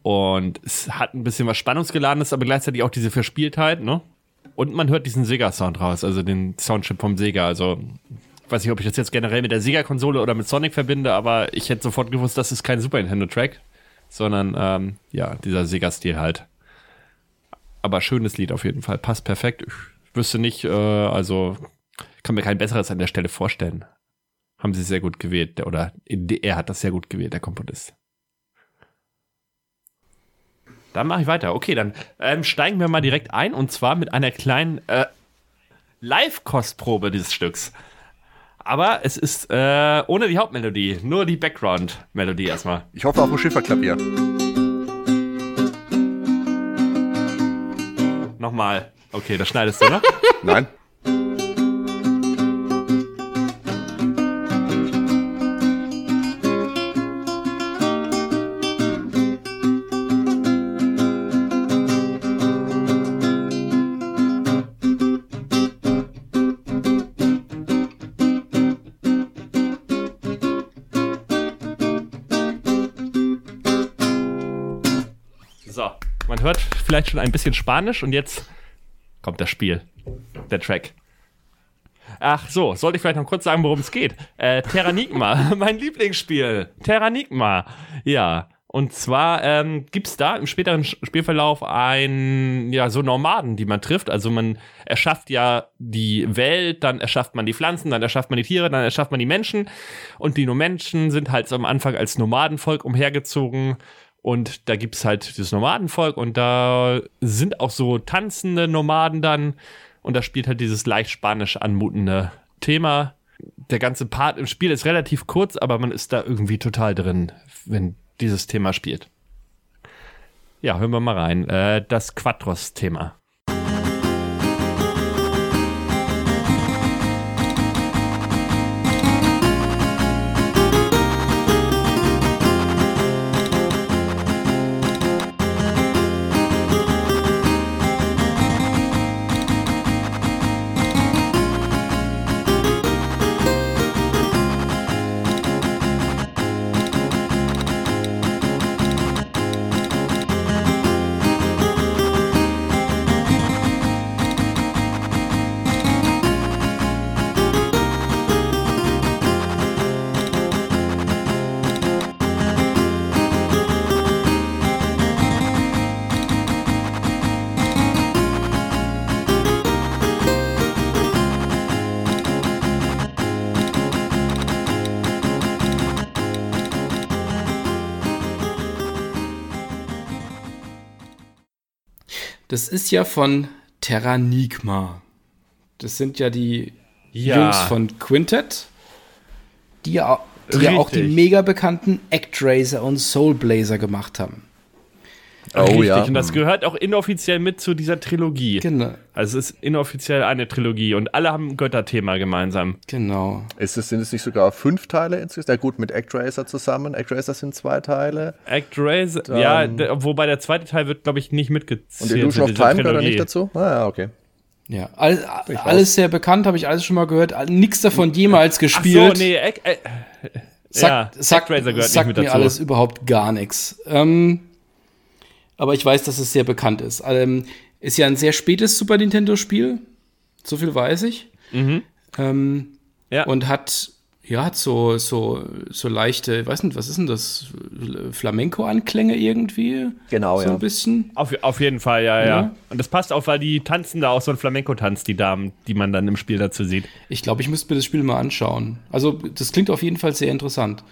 Und es hat ein bisschen was Spannungsgeladenes, aber gleichzeitig auch diese Verspieltheit, ne? Und man hört diesen Sega-Sound raus, also den Soundchip vom Sega. Also, ich weiß nicht, ob ich das jetzt generell mit der Sega-Konsole oder mit Sonic verbinde, aber ich hätte sofort gewusst, das ist kein Super Nintendo-Track sondern ähm, ja, dieser Sega-Stil halt. Aber schönes Lied auf jeden Fall, passt perfekt. Ich wüsste nicht, äh, also kann mir kein besseres an der Stelle vorstellen. Haben sie sehr gut gewählt, oder er hat das sehr gut gewählt, der Komponist. Dann mache ich weiter. Okay, dann ähm, steigen wir mal direkt ein und zwar mit einer kleinen äh, Live-Kostprobe dieses Stücks. Aber es ist äh, ohne die Hauptmelodie, nur die Background-Melodie erstmal. Ich hoffe auf ein Schifferklavier. Nochmal. Okay, das schneidest du, ne? Nein. Vielleicht schon ein bisschen Spanisch und jetzt kommt das Spiel, der Track. Ach so, sollte ich vielleicht noch kurz sagen, worum es geht. Äh, Terranigma, mein Lieblingsspiel. Terranigma. Ja, Und zwar ähm, gibt es da im späteren Spielverlauf ein, ja, so Nomaden, die man trifft. Also man erschafft ja die Welt, dann erschafft man die Pflanzen, dann erschafft man die Tiere, dann erschafft man die Menschen. Und die Menschen sind halt am Anfang als Nomadenvolk umhergezogen. Und da gibt's halt dieses Nomadenvolk und da sind auch so tanzende Nomaden dann. Und da spielt halt dieses leicht spanisch anmutende Thema. Der ganze Part im Spiel ist relativ kurz, aber man ist da irgendwie total drin, wenn dieses Thema spielt. Ja, hören wir mal rein. Äh, das Quattros-Thema. Das ist ja von Terranigma. Das sind ja die Ja. Jungs von Quintet, die ja, die ja auch die mega bekannten Actraiser und Soulblazer gemacht haben. Oh Richtig, ja. und das gehört auch inoffiziell mit zu dieser Trilogie. Genau. Also es ist inoffiziell eine Trilogie und alle haben ein Götterthema gemeinsam. Genau. Ist es, sind es nicht sogar fünf Teile insgesamt? Ja gut, mit Actracer zusammen. Actracer sind zwei Teile. Actraiser, Dann- ja, wobei der zweite Teil wird, glaube ich, nicht mitgezählt. Und Illusion of Time gehört nicht dazu? Ah ja, okay. Ja, all, raus. alles sehr bekannt, habe ich alles schon mal gehört. Nichts davon jemals Ach gespielt. so, nee, Ac- äh, sagt, ja, sagt, Actraiser gehört sagt nicht mit mir dazu. alles überhaupt gar nichts. Ähm, aber ich weiß, dass es sehr bekannt ist. Ähm, ist ja ein sehr spätes Super Nintendo-Spiel. So viel weiß ich. Ähm, Mhm. Ja. Und hat, ja, hat so, so, so leichte, ich weiß nicht, was ist denn das? Flamenco-Anklänge irgendwie? Genau, so ja. ein bisschen. Auf, auf jeden Fall, ja, ja, Ja. Und das passt auch, weil die tanzen da auch so ein Flamenco-Tanz, die Damen, die man dann im Spiel dazu sieht. Ich glaube, ich müsste mir das Spiel mal anschauen. Also, das klingt auf jeden Fall sehr interessant.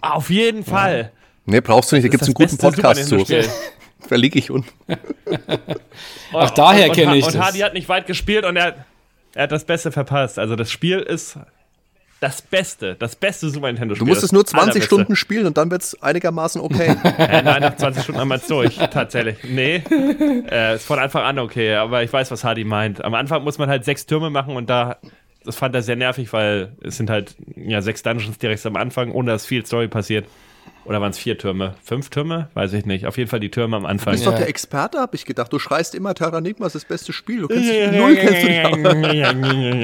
Auf jeden Fall. Nee, brauchst du nicht. Da gibt es einen guten Podcast zu. Verlinke ich unten. Ach, daher Und- kenn und, ich Und das. Hardy hat nicht weit gespielt und er, er hat das Beste verpasst. Also das Spiel ist das Beste, das beste Super Nintendo-Spiel. Du musst es nur 20 allerbeste. Stunden spielen und dann wird es einigermaßen okay. Äh, nein, nach 20 Stunden haben wir es durch, tatsächlich. Nee, äh, ist von Anfang an okay, aber ich weiß, was Hardy meint. Am Anfang muss man halt sechs Türme machen und da, das fand er sehr nervig, weil es sind halt ja sechs Dungeons direkt am Anfang, ohne dass viel Story passiert. Oder waren es vier Türme? Fünf Türme? Weiß ich nicht. Auf jeden Fall die Türme am Du Anfang. bist Ja. doch der Experte, hab ich gedacht. Du schreist immer Terranigma ist das beste Spiel. Du kennst dich null kennst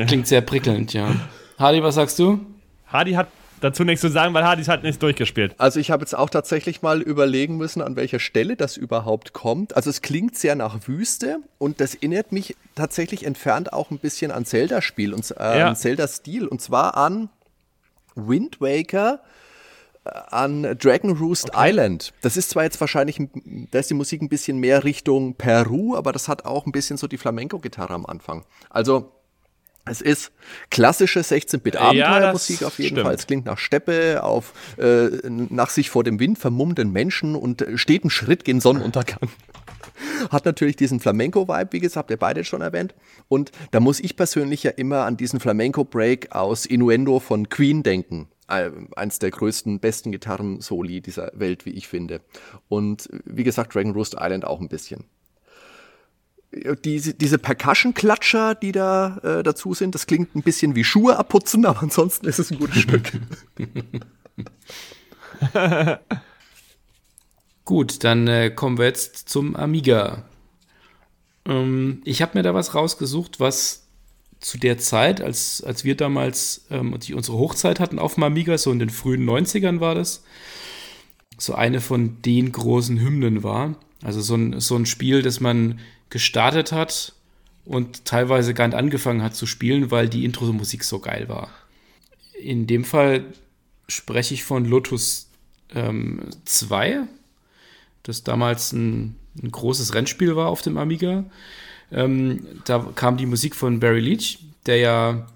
du. Klingt sehr prickelnd, ja. Hardy, was sagst du? Hardy hat dazu nichts zu sagen, weil Hardy hat nicht durchgespielt. Also ich habe jetzt auch tatsächlich mal überlegen müssen, an welcher Stelle das überhaupt kommt. Also es klingt sehr nach Wüste und das erinnert mich tatsächlich entfernt auch ein bisschen an Zelda-Spiel und äh, Ja. Zelda-Stil und zwar an Wind Waker, an Dragon Roost Island. Das ist zwar jetzt wahrscheinlich, ein- da ist die Musik ein bisschen mehr Richtung Peru, aber das hat auch ein bisschen so die Flamenco-Gitarre am Anfang. Also es ist klassische 16-Bit-Abenteuermusik das auf jeden stimmt. Fall. Es klingt nach Steppe, auf äh, nach sich vor dem Wind vermummenden Menschen und äh, stetem Schritt gen Sonnenuntergang. Hat natürlich diesen Flamenco-Vibe, wie gesagt, habt ihr beide schon erwähnt. Und da muss ich persönlich ja immer an diesen Flamenco-Break aus Innuendo von Queen denken. Äh, Eins der größten, besten Gitarren-Soli dieser Welt, wie ich finde. Und wie gesagt, Dragon Roost Island auch ein bisschen diese, diese Percussion-Klatscher, die da äh, dazu sind, das klingt ein bisschen wie Schuhe abputzen, aber ansonsten ist es ein gutes Stück. Gut, dann äh, kommen wir jetzt zum Amiga. Ähm, ich habe mir da was rausgesucht, was zu der Zeit, als, als wir damals ähm, unsere Hochzeit hatten auf dem Amiga, so in den frühen 90ern war das, so eine von den großen Hymnen war. Also so ein, so ein Spiel, das man gestartet hat und teilweise gar nicht angefangen hat zu spielen, weil die Intro-Musik so geil war. In dem Fall spreche ich von Lotus ähm, 2. das damals ein, ein großes Rennspiel war auf dem Amiga. Ähm, da kam die Musik von Barry Leach, der ja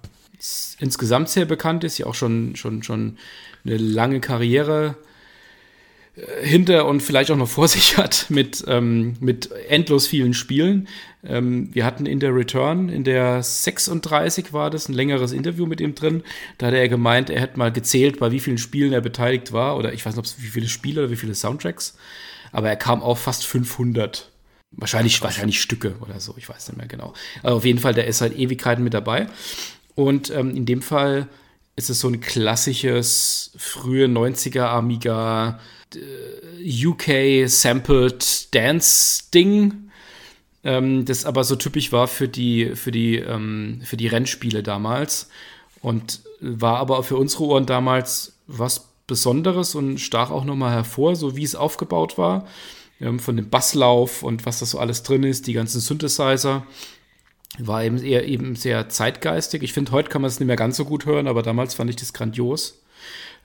insgesamt sehr bekannt ist, ja auch schon, schon, schon eine lange Karriere äh, hinter und vielleicht auch noch vor sich hat mit, ähm, mit endlos vielen Spielen. Ähm, wir hatten in der Return, in der 36 war das, ein längeres Interview mit ihm drin. Da hat er gemeint, er hätte mal gezählt, bei wie vielen Spielen er beteiligt war. Oder ich weiß nicht, wie viele Spiele oder wie viele Soundtracks. Aber er kam auf fast 500. Wahrscheinlich, wahrscheinlich Stücke oder so, ich weiß nicht mehr genau. Aber auf jeden Fall, der ist seit Ewigkeiten mit dabei. Und ähm, in dem Fall ist es so ein klassisches frühe 90er Amiga äh, UK sampled Dance Ding, ähm, das aber so typisch war für die für die ähm, für die Rennspiele damals und war aber für unsere Ohren damals was Besonderes und stach auch nochmal hervor, so wie es aufgebaut war, ähm, von dem Basslauf und was da so alles drin ist, die ganzen Synthesizer war eben eher eben sehr zeitgeistig. Ich finde, heute kann man es nicht mehr ganz so gut hören, aber damals fand ich das grandios.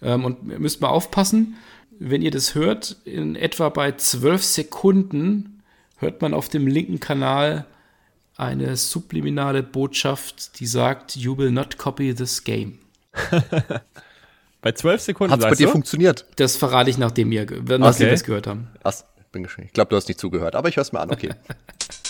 Ähm, und müsst mal aufpassen, wenn ihr das hört, in etwa bei zwölf Sekunden hört man auf dem linken Kanal eine subliminale Botschaft, die sagt, you will not copy this game. bei zwölf Sekunden. Hat es bei dir du? funktioniert? Das verrate ich, nachdem ihr, nachdem okay. das gehört haben. Ach, geschehen. Ich glaube, du hast nicht zugehört, aber ich höre es mir an, okay.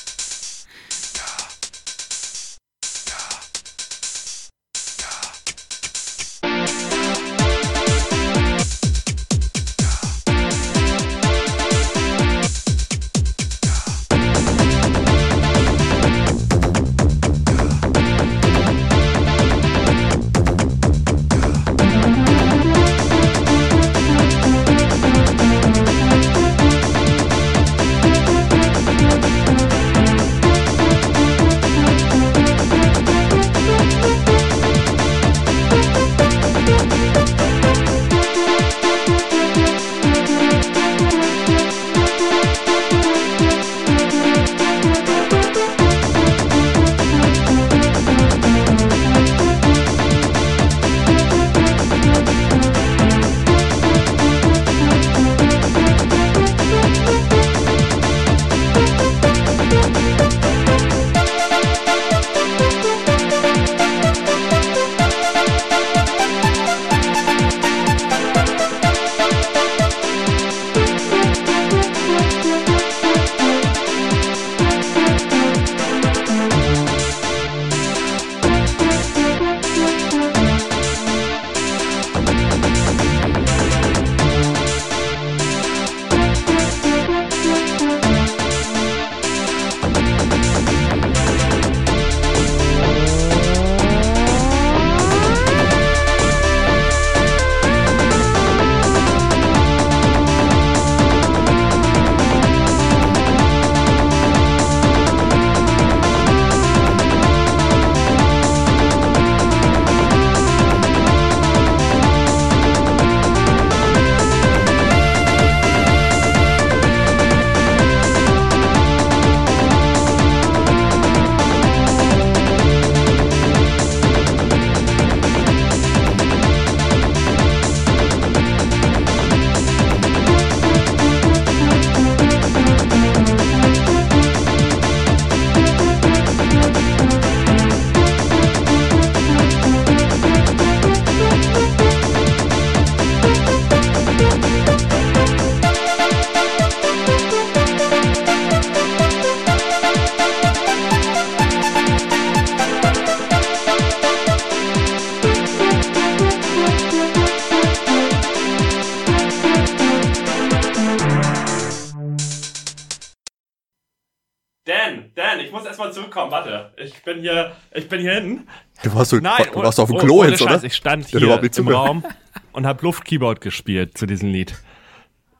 bin hier, ich bin hier hinten. Du warst, du, Nein, du warst auf dem Klo jetzt, oder? Ich stand hier im Raum und habe Luft-Keyboard gespielt zu diesem Lied.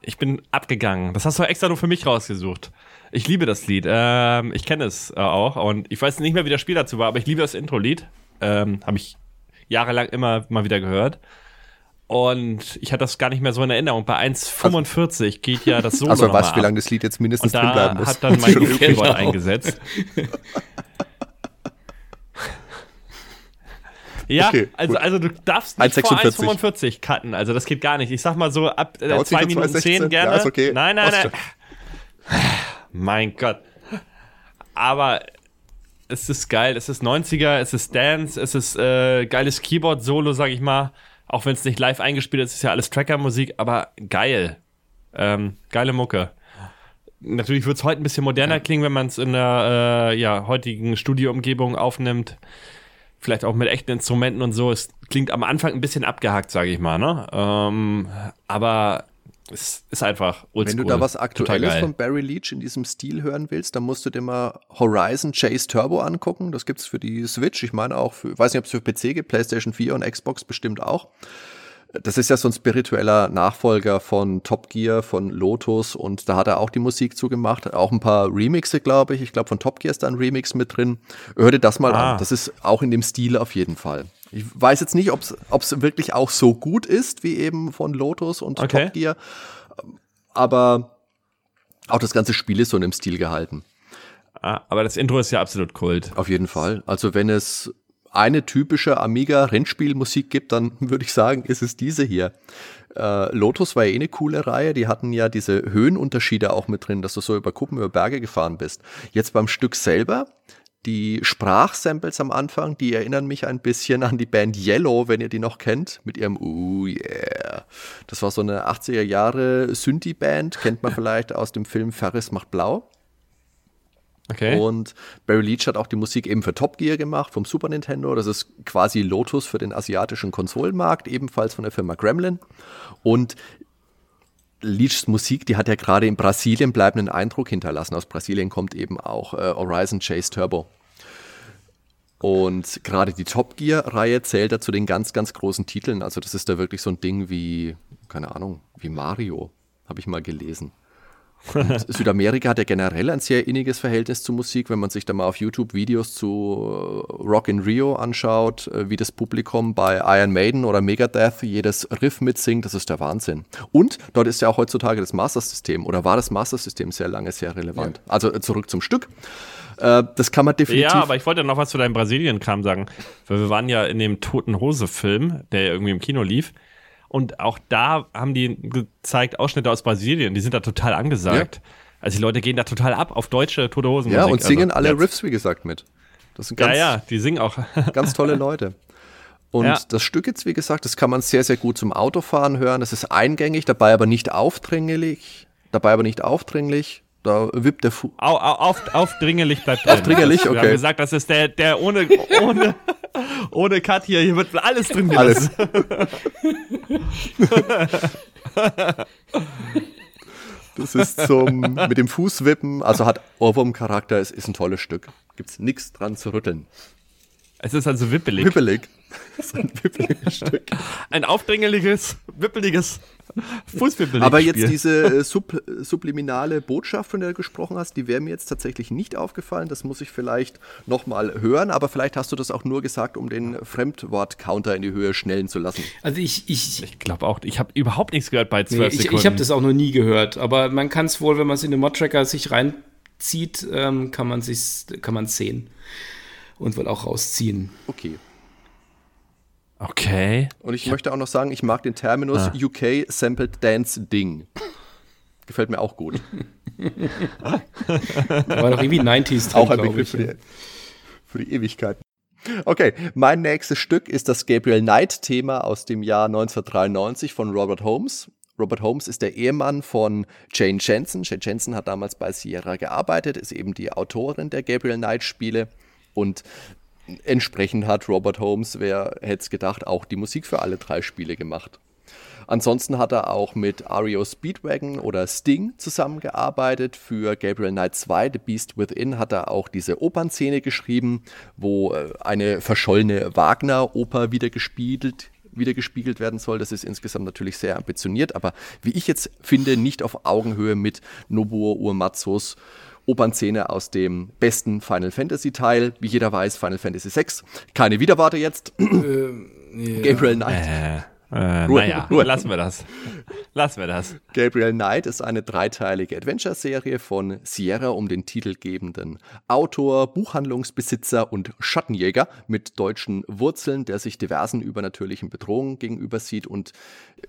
Ich bin abgegangen. Das hast du extra nur für mich rausgesucht. Ich liebe das Lied. Ähm, ich kenne es äh, auch und ich weiß nicht mehr, wie das Spiel dazu war, aber ich liebe das Intro-Lied. Ähm, habe ich jahrelang immer mal wieder gehört. Und ich hatte das gar nicht mehr so in Erinnerung. Bei 1,45 also, geht ja das Solo Also weißt du, wie lange das Lied jetzt mindestens und drin bleiben muss. hat dann mein Keyboard eingesetzt. Ja, okay, also, also du darfst nicht 1, vor 1,45 cutten. Also das geht gar nicht. Ich sag mal so ab äh, 2 Minuten 10 gerne. Ja, okay. Nein, nein, nein. Mein Gott. Aber es ist geil. Es ist 90er, es ist Dance, es ist äh, geiles Keyboard-Solo, sag ich mal. Auch wenn es nicht live eingespielt ist, ist ja alles Tracker-Musik, aber geil. Ähm, geile Mucke. Natürlich wird es heute ein bisschen moderner klingen, wenn man es in der äh, ja, heutigen Studioumgebung aufnimmt. Vielleicht auch mit echten Instrumenten und so. Es klingt am Anfang ein bisschen abgehackt, sage ich mal. Ne? Ähm, aber es ist einfach oldschool. Wenn du da was Aktuelles von Barry Leach in diesem Stil hören willst, dann musst du dir mal Horizon Chase Turbo angucken. Das gibt's für die Switch. Ich meine auch für, weiß nicht, ob es für PC gibt, PlayStation 4 und Xbox bestimmt auch. Das ist ja so ein spiritueller Nachfolger von Top Gear, von Lotus und da hat er auch die Musik zugemacht. Auch ein paar Remixe, glaube ich. Ich glaube, von Top Gear ist da ein Remix mit drin. Hör dir das mal ah. an. Das ist auch in dem Stil auf jeden Fall. Ich weiß jetzt nicht, ob es wirklich auch so gut ist, wie eben von Lotus und okay. Top Gear. Aber auch das ganze Spiel ist so in dem Stil gehalten. Ah, aber das Intro ist ja absolut Kult. Auf jeden Fall. Also wenn es eine typische Amiga-Rennspielmusik gibt, dann würde ich sagen, ist es diese hier. Äh, Lotus war ja eh eine coole Reihe, die hatten ja diese Höhenunterschiede auch mit drin, dass du so über Kuppen, über Berge gefahren bist. Jetzt beim Stück selber, die Sprachsamples am Anfang, die erinnern mich ein bisschen an die Band Yellow, wenn ihr die noch kennt, mit ihrem Uh yeah. Das war so eine 80er Jahre Synthie-Band, kennt man vielleicht aus dem Film Ferris macht blau. Okay. Und Barry Leach hat auch die Musik eben für Top Gear gemacht vom Super Nintendo. Das ist quasi Lotus für den asiatischen Konsolenmarkt, ebenfalls von der Firma Gremlin. Und Leachs Musik, die hat ja gerade in Brasilien bleibenden Eindruck hinterlassen. Aus Brasilien kommt eben auch äh, Horizon Chase Turbo. Und gerade die Top Gear-Reihe zählt da zu den ganz, ganz großen Titeln. Also das ist da wirklich so ein Ding wie, keine Ahnung, wie Mario, habe ich mal gelesen. Südamerika hat ja generell ein sehr inniges Verhältnis zu Musik. Wenn man sich da mal auf YouTube Videos zu äh, Rock in Rio anschaut, äh, wie das Publikum bei Iron Maiden oder Megadeth jedes Riff mitsingt, das ist der Wahnsinn. Und dort ist ja auch heutzutage das Master-System oder war das Master-System sehr lange sehr relevant. Ja. Also äh, zurück zum Stück. Das kann man definitiv. Ja, aber ich wollte noch was zu deinem Brasilien-Kram sagen. Weil wir waren ja in dem Toten Hose-Film, der ja irgendwie im Kino lief. Und auch da haben die gezeigt Ausschnitte aus Brasilien. Die sind da total angesagt. Ja. Also die Leute gehen da total ab auf deutsche Tote Hosen. Ja, und singen also, alle jetzt. Riffs, wie gesagt, mit. Das sind ganz, ja, ja, die singen auch. ganz tolle Leute. Und ja. das Stück jetzt, wie gesagt, das kann man sehr, sehr gut zum Autofahren hören. Das ist eingängig, dabei aber nicht aufdringlich. Dabei aber nicht aufdringlich. Da wippt der Fuß. Au, au, auf, aufdringlich bleibt drin. Aufdringlich, okay. Wir haben gesagt, das ist der, der ohne, ohne, ohne Cut hier. Hier wird alles drin gelassen. Alles. Das ist zum, mit dem Fußwippen, also hat Ohrwurm-Charakter, es ist ein tolles Stück. Gibt's nichts dran zu rütteln. Es ist also wippelig. Wippelig. Das ist ein wippeliges Stück. Ein aufdringeliges, wippeliges. Aber jetzt diese äh, sub, subliminale Botschaft, von der du gesprochen hast, die wäre mir jetzt tatsächlich nicht aufgefallen. Das muss ich vielleicht nochmal hören, aber vielleicht hast du das auch nur gesagt, um den Fremdwort-Counter in die Höhe schnellen zu lassen. Also ich. Ich, ich glaube auch, ich habe überhaupt nichts gehört bei 12 nee, ich, Sekunden. Ich habe das auch noch nie gehört, aber man kann es wohl, wenn man es in den Mod-Tracker sich reinzieht, ähm, kann man es kann sehen und wohl auch rausziehen. Okay. Okay. Und ich, ich möchte auch noch sagen, ich mag den Terminus ah. UK Sampled Dance Ding. Gefällt mir auch gut. da war doch irgendwie 90s drin, Auch ein Begriff für die, für die Ewigkeit. Okay, mein nächstes Stück ist das Gabriel Knight-Thema aus dem Jahr 1993 von Robert Holmes. Robert Holmes ist der Ehemann von Jane Jensen. Jane Jensen hat damals bei Sierra gearbeitet, ist eben die Autorin der Gabriel Knight-Spiele. Und entsprechend hat Robert Holmes, wer hätte es gedacht, auch die Musik für alle drei Spiele gemacht. Ansonsten hat er auch mit REO Speedwagon oder Sting zusammengearbeitet. Für Gabriel Knight 2, The Beast Within, hat er auch diese Opernszene geschrieben, wo äh, eine verschollene Wagner-Oper wieder gespielt, wieder gespiegelt werden soll. Das ist insgesamt natürlich sehr ambitioniert, aber wie ich jetzt finde, nicht auf Augenhöhe mit Nobuo Uematsus Opernszene aus dem besten Final Fantasy Teil. Wie jeder weiß, Final Fantasy VI. Keine Wiederwarte jetzt. Äh, yeah. Gabriel Knight. Äh. Äh, naja, lassen wir das. Lassen wir das. Gabriel Knight ist eine dreiteilige Adventure-Serie von Sierra um den titelgebenden Autor, Buchhandlungsbesitzer und Schattenjäger mit deutschen Wurzeln, der sich diversen übernatürlichen Bedrohungen gegenüber sieht. Und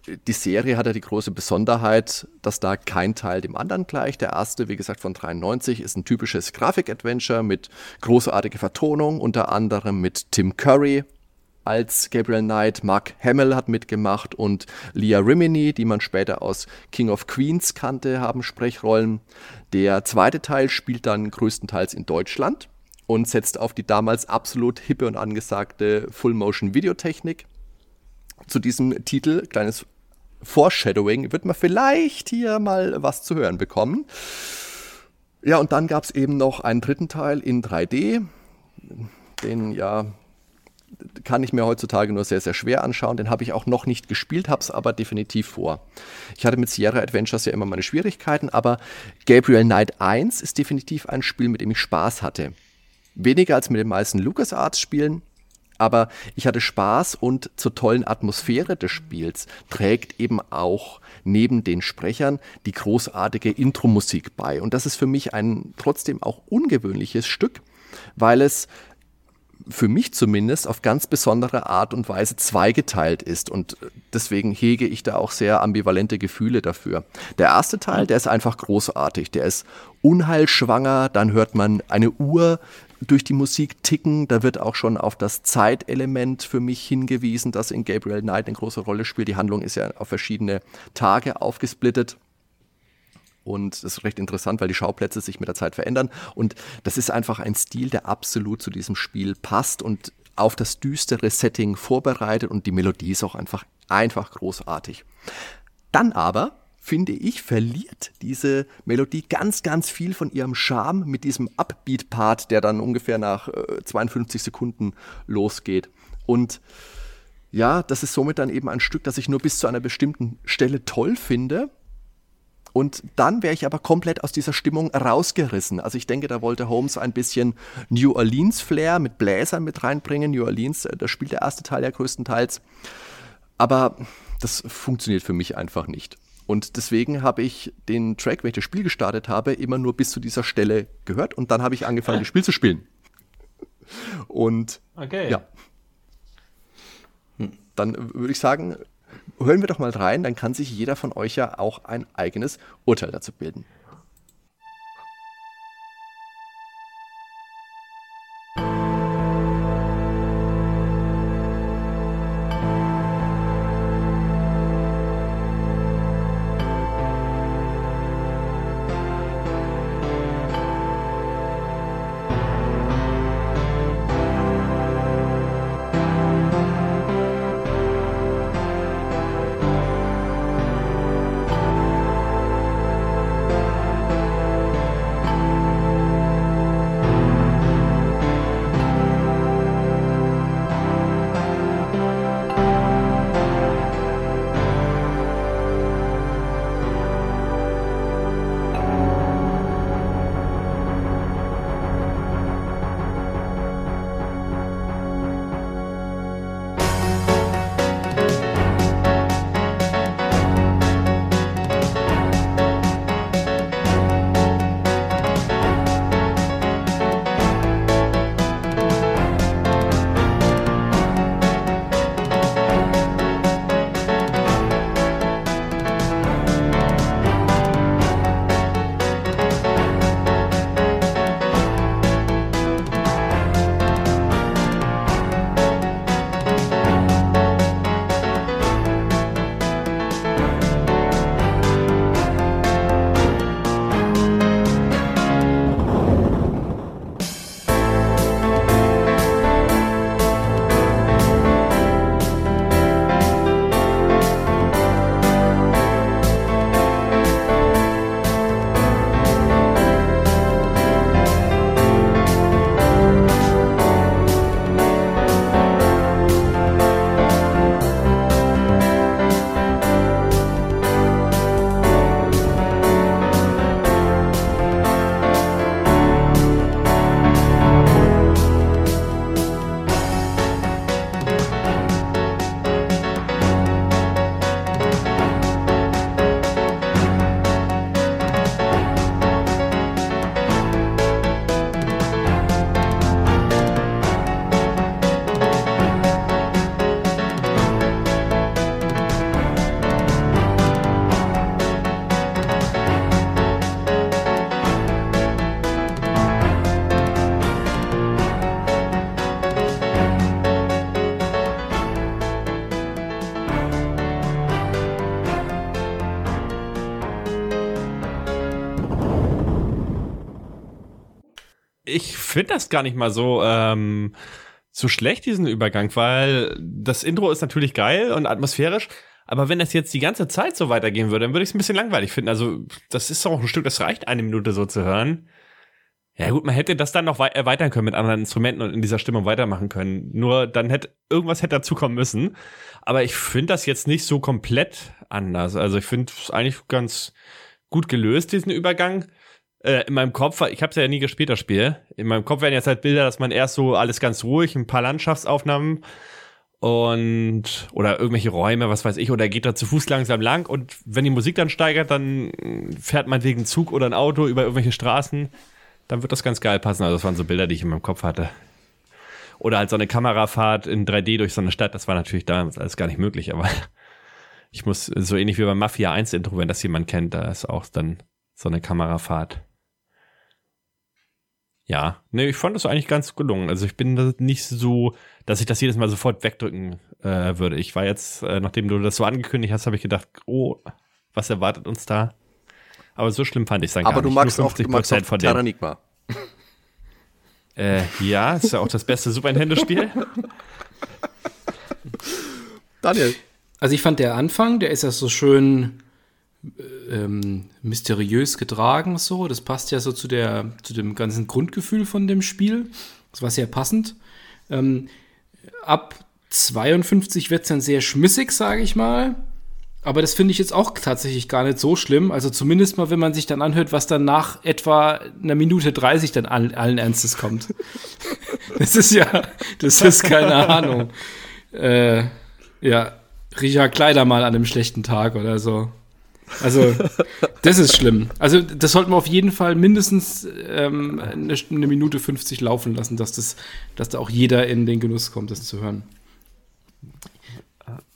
äh, die Serie hat ja die große Besonderheit, dass da kein Teil dem anderen gleicht. Der erste, wie gesagt, von 93 ist ein typisches Grafik-Adventure mit großartiger Vertonung, unter anderem mit Tim Curry, als Gabriel Knight. Mark Hamill hat mitgemacht und Leah Rimini, die man später aus King of Queens kannte, haben Sprechrollen. Der zweite Teil spielt dann größtenteils in Deutschland und setzt auf die damals absolut hippe und angesagte Full-Motion-Videotechnik. Zu diesem Titel, kleines Foreshadowing, wird man vielleicht hier mal was zu hören bekommen. Ja, und dann gab es eben noch einen dritten Teil in 3D, den ja kann ich mir heutzutage nur sehr, sehr schwer anschauen. Den habe ich auch noch nicht gespielt, habe es aber definitiv vor. Ich hatte mit Sierra Adventures ja immer meine Schwierigkeiten, aber Gabriel Knight 1 ist definitiv ein Spiel, mit dem ich Spaß hatte. Weniger als mit den meisten LucasArts-Spielen, aber ich hatte Spaß und zur tollen Atmosphäre des Spiels trägt eben auch neben den Sprechern die großartige Intro-Musik bei. Und das ist für mich ein trotzdem auch ungewöhnliches Stück, weil es für mich zumindest auf ganz besondere Art und Weise zweigeteilt ist. Und deswegen hege ich da auch sehr ambivalente Gefühle dafür. Der erste Teil, der ist einfach großartig. Der ist unheilschwanger. Dann hört man eine Uhr durch die Musik ticken. Da wird auch schon auf das Zeitelement für mich hingewiesen, das in Gabriel Knight eine große Rolle spielt. Die Handlung ist ja auf verschiedene Tage aufgesplittet. Und das ist recht interessant, weil die Schauplätze sich mit der Zeit verändern. Und das ist einfach ein Stil, der absolut zu diesem Spiel passt und auf das düstere Setting vorbereitet. Und die Melodie ist auch einfach, einfach großartig. Dann aber finde ich, verliert diese Melodie ganz, ganz viel von ihrem Charme mit diesem Upbeat-Part, der dann ungefähr nach äh, 52 Sekunden losgeht. Und ja, das ist somit dann eben ein Stück, das ich nur bis zu einer bestimmten Stelle toll finde und dann wäre ich aber komplett aus dieser Stimmung rausgerissen. Also ich denke, da wollte Holmes ein bisschen New Orleans-Flair mit Bläsern mit reinbringen. New Orleans, äh, da spielt der erste Teil ja größtenteils. Aber das funktioniert für mich einfach nicht. Und deswegen habe ich den Track, wenn ich das Spiel gestartet habe, immer nur bis zu dieser Stelle gehört und dann habe ich angefangen, das Spiel zu spielen. Und okay. ja. Dann würde ich sagen, hören wir doch mal rein, dann kann sich jeder von euch ja auch ein eigenes Urteil dazu bilden. Finde das gar nicht mal so, ähm, so schlecht, diesen Übergang, weil das Intro ist natürlich geil und atmosphärisch, aber wenn das jetzt die ganze Zeit so weitergehen würde, dann würde ich es ein bisschen langweilig finden. Also, das ist auch ein Stück, das reicht eine Minute so zu hören. Ja gut, man hätte das dann noch erweitern können mit anderen Instrumenten und in dieser Stimmung weitermachen können. Nur dann hätte irgendwas hätte dazukommen müssen. Aber ich finde das jetzt nicht so komplett anders. Also ich finde es eigentlich ganz gut gelöst, diesen Übergang. Äh, in meinem Kopf, ich habe es ja nie gespielt, das Spiel. In meinem Kopf werden jetzt halt Bilder, dass man erst so alles ganz ruhig, ein paar Landschaftsaufnahmen und oder irgendwelche Räume, was weiß ich, oder geht da zu Fuß langsam lang und wenn die Musik dann steigert, dann fährt man wegen Zug oder ein Auto über irgendwelche Straßen dann wird das ganz geil passen. Also das waren so Bilder, die ich in meinem Kopf hatte. Oder halt so eine Kamerafahrt in 3D durch so eine Stadt, das war natürlich damals alles gar nicht möglich, aber ich muss, so ähnlich wie beim Mafia 1 Intro, wenn das jemand kennt, da ist auch dann so eine Kamerafahrt. Ja, ne, ich fand das eigentlich ganz gelungen. Also ich bin nicht so, dass ich das jedes Mal sofort wegdrücken äh, würde. Ich war jetzt, äh, nachdem du das so angekündigt hast, habe ich gedacht, oh, was erwartet uns da? Aber so schlimm fand ich es dann Aber gar du magst auch, du magst auch von Terranigma. Äh, ja, ist ja auch das beste Super Nintendo-Spiel. Daniel. Also ich fand der Anfang, der ist ja so schön ähm, mysteriös getragen, so. Das passt ja so zu, der, zu dem ganzen Grundgefühl von dem Spiel. Das war sehr passend. Ähm, ab 52 wird es dann sehr schmissig, sage ich mal. Aber das finde ich jetzt auch tatsächlich gar nicht so schlimm. Also zumindest mal, wenn man sich dann anhört, was dann nach etwa einer Minute 30 dann allen, allen Ernstes kommt. das ist ja, das ist keine Ahnung. Äh, ja, Richard Kleider mal an einem schlechten Tag oder so. Also, das ist schlimm. Also, das sollten wir auf jeden Fall mindestens ähm, eine, eine, Minute 50 laufen lassen, dass, das, dass da auch jeder in den Genuss kommt, das zu hören.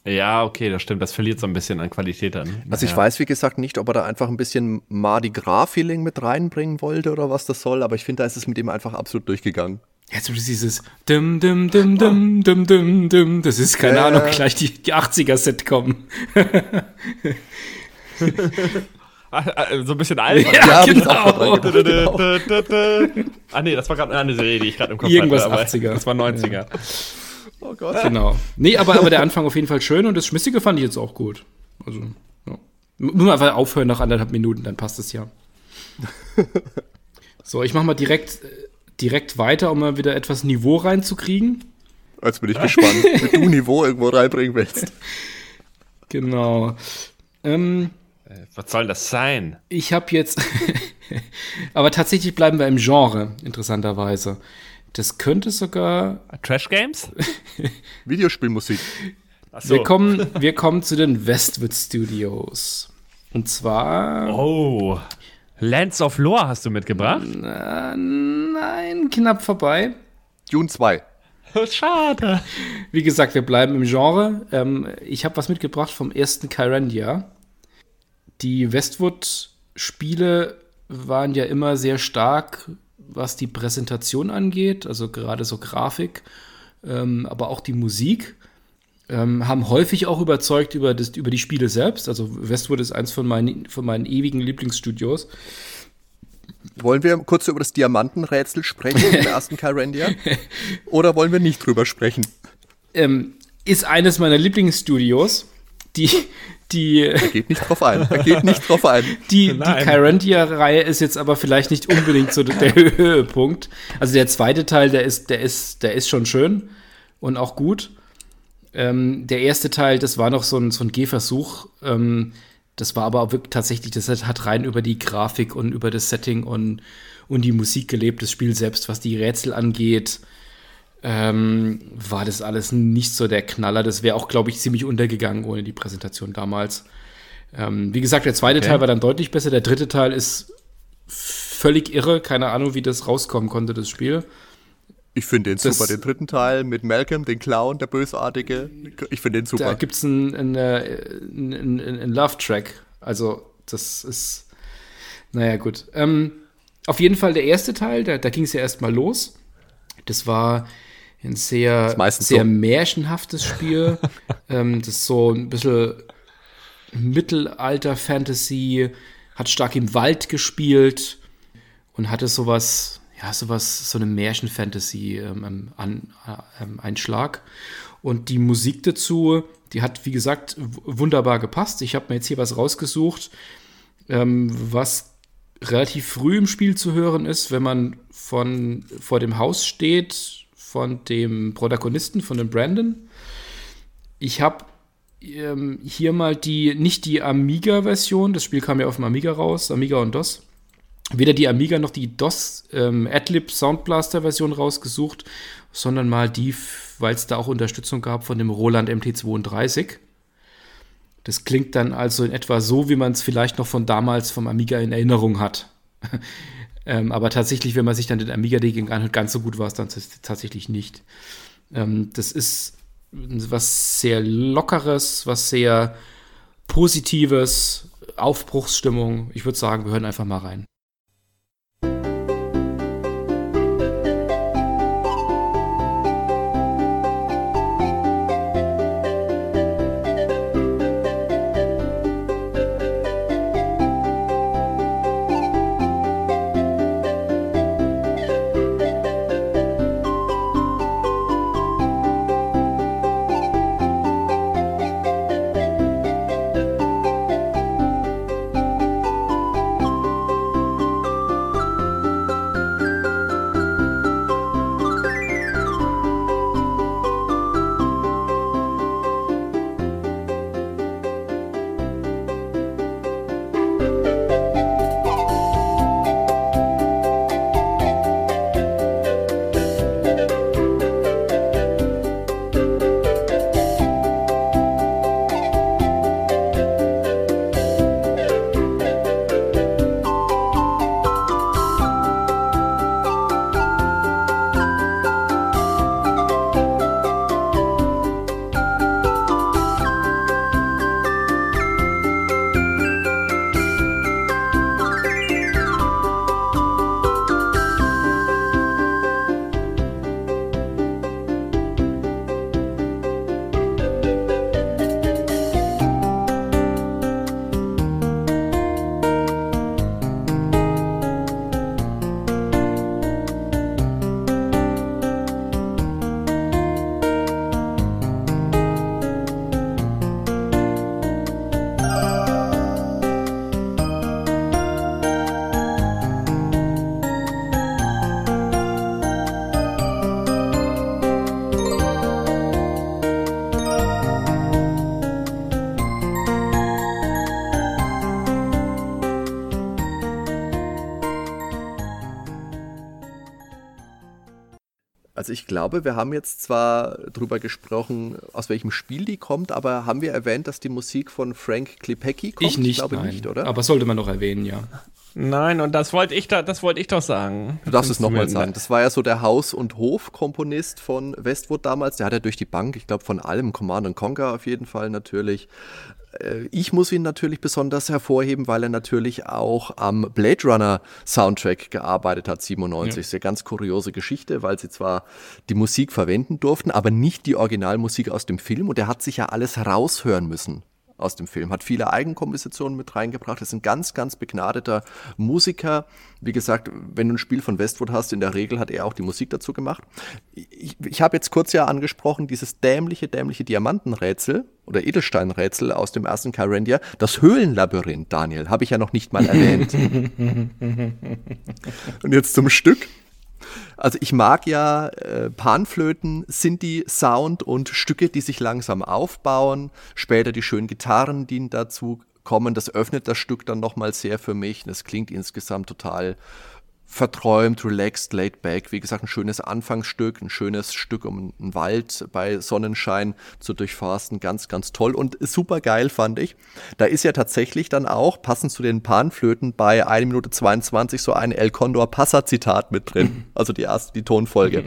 Ja, okay, das stimmt. Das verliert so ein bisschen an Qualität dann. Also ich ja. weiß, wie gesagt, nicht, ob er da einfach ein bisschen Mardi Gras-Feeling mit reinbringen wollte oder was das soll, aber ich finde, da ist es mit ihm einfach absolut durchgegangen. Jetzt ja, dieses dim, dim, dim, dim, dim, dim, dim. Das ist, keine äh. Ahnung, gleich die, die 80er-Sitcom. Ah, ah, so ein bisschen alt. Ja, ja genau. genau. ah, nee, das war gerade eine Serie, die ich gerade im Kopf Irgendwas hatte. Irgendwas 80er. Das war 90er. Ja. Oh Gott. Genau. Nee, aber, aber der Anfang auf jeden Fall schön und das Schmissige fand ich jetzt auch gut. Also, ja. Nur einfach aufhören nach anderthalb Minuten, dann passt es ja. so, ich mach mal direkt, direkt weiter, um mal wieder etwas Niveau reinzukriegen. Jetzt bin ich gespannt, wie du Niveau irgendwo reinbringen willst. Genau. Ähm, äh, Was soll das sein? Ich habe jetzt. aber tatsächlich bleiben wir im Genre, interessanterweise. Das könnte sogar. Trash Games? Videospielmusik. So. Wir, kommen, wir kommen zu den Westwood Studios. Und zwar. Oh. Lands of Lore hast du mitgebracht? Na, nein, knapp vorbei. Dune 2. Schade. Wie gesagt, wir bleiben im Genre. Ähm, ich habe was mitgebracht vom ersten Kyrandia. Die Westwood-Spiele waren ja immer sehr stark was die Präsentation angeht, also gerade so Grafik, ähm, aber auch die Musik. Ähm, haben häufig auch überzeugt über, das, über die Spiele selbst. Also Westwood ist eins von meinen, von meinen ewigen Lieblingsstudios. Wollen wir kurz über das Diamantenrätsel sprechen im ersten Kyrandia? Oder wollen wir nicht drüber sprechen? Ähm, ist eines meiner Lieblingsstudios. Die, die. Er geht nicht drauf ein. Er geht nicht drauf ein. Die, die Kyrandia-Reihe ist jetzt aber vielleicht nicht unbedingt so der Höhepunkt. Also der zweite Teil, der ist, der ist, der ist schon schön und auch gut. Ähm, der erste Teil, das war noch so ein, so ein Gehversuch. Ähm, das war aber auch wirklich tatsächlich, das hat rein über die Grafik und über das Setting und, und die Musik gelebt, das Spiel selbst, was die Rätsel angeht ähm, war das alles nicht so der Knaller. Das wäre auch, glaube ich, ziemlich untergegangen ohne die Präsentation damals. Ähm, wie gesagt, der zweite okay. Teil war dann deutlich besser. Der dritte Teil ist völlig irre. Keine Ahnung, wie das rauskommen konnte, das Spiel. Ich finde den das, super, den dritten Teil mit Malcolm, den Clown, der Bösartige. Ich finde den super. Da gibt es einen, einen, einen, einen Love-Track. Also, das ist. Naja, gut. Ähm, auf jeden Fall der erste Teil, da, da ging es ja erstmal los. Das war ein sehr, sehr so. märchenhaftes Spiel. ähm, das ist so ein bisschen Mittelalter-Fantasy, hat stark im Wald gespielt und hatte sowas, ja, sowas, so eine Märchen-Fantasy-Einschlag. Ähm, und die Musik dazu, die hat, wie gesagt, wunderbar gepasst. Ich habe mir jetzt hier was rausgesucht, ähm, was relativ früh im Spiel zu hören ist, wenn man von, vor dem Haus steht, von dem Protagonisten, von dem Brandon. Ich habe ähm, hier mal die, nicht die Amiga-Version, das Spiel kam ja auf dem Amiga raus, Amiga und DOS. Weder die Amiga noch die DOS ähm, Adlib Soundblaster-Version rausgesucht, sondern mal die, weil es da auch Unterstützung gab von dem Roland MT32. Das klingt dann also in etwa so, wie man es vielleicht noch von damals vom Amiga in Erinnerung hat. ähm, aber tatsächlich, wenn man sich dann den Amiga dagegen anhört, ganz so gut war es dann tatsächlich nicht. Ähm, das ist was sehr Lockeres, was sehr Positives, Aufbruchsstimmung. Ich würde sagen, wir hören einfach mal rein. Ich glaube, wir haben jetzt zwar drüber gesprochen, aus welchem Spiel die kommt, aber haben wir erwähnt, dass die Musik von Frank Klepecki kommt? Ich nicht, ich glaube nein. nicht, oder? Aber sollte man noch erwähnen, ja. Nein, und das wollte ich da, das wollte ich doch sagen. Du darfst es nochmal sagen. Das war ja so der Haus- und Hof-Komponist von Westwood damals. Der hat ja durch die Bank, ich glaube von allem, Command Conquer auf jeden Fall natürlich, ich muss ihn natürlich besonders hervorheben, weil er natürlich auch am Blade Runner Soundtrack gearbeitet hat, 97. Ja. Sehr ganz kuriose Geschichte, weil sie zwar die Musik verwenden durften, aber nicht die Originalmusik aus dem Film und er hat sich ja alles raushören müssen aus dem Film. Hat viele Eigenkompositionen mit reingebracht. ist ein ganz, ganz begnadeter Musiker. Wie gesagt, wenn du ein Spiel von Westwood hast, in der Regel hat er auch die Musik dazu gemacht. Ich, ich habe jetzt kurz ja angesprochen, dieses dämliche, dämliche Diamantenrätsel oder Edelsteinrätsel aus dem ersten Kyrandia. Das Höhlenlabyrinth, Daniel, habe ich ja noch nicht mal erwähnt. Und jetzt zum Stück. Also ich mag ja äh, Panflöten, Sinti Sound und Stücke, die sich langsam aufbauen. Später die schönen Gitarren, die dazu kommen. Das öffnet das Stück dann nochmal sehr für mich. Das klingt insgesamt total verträumt, relaxed, laid back. Wie gesagt, ein schönes Anfangsstück, ein schönes Stück, um einen Wald bei Sonnenschein zu durchforsten. Ganz, ganz toll und super geil fand ich. Da ist ja tatsächlich dann auch, passend zu den Panflöten, bei 1 Minute 22 so ein El Condor Passa Zitat mit drin. Also die erste, die Tonfolge.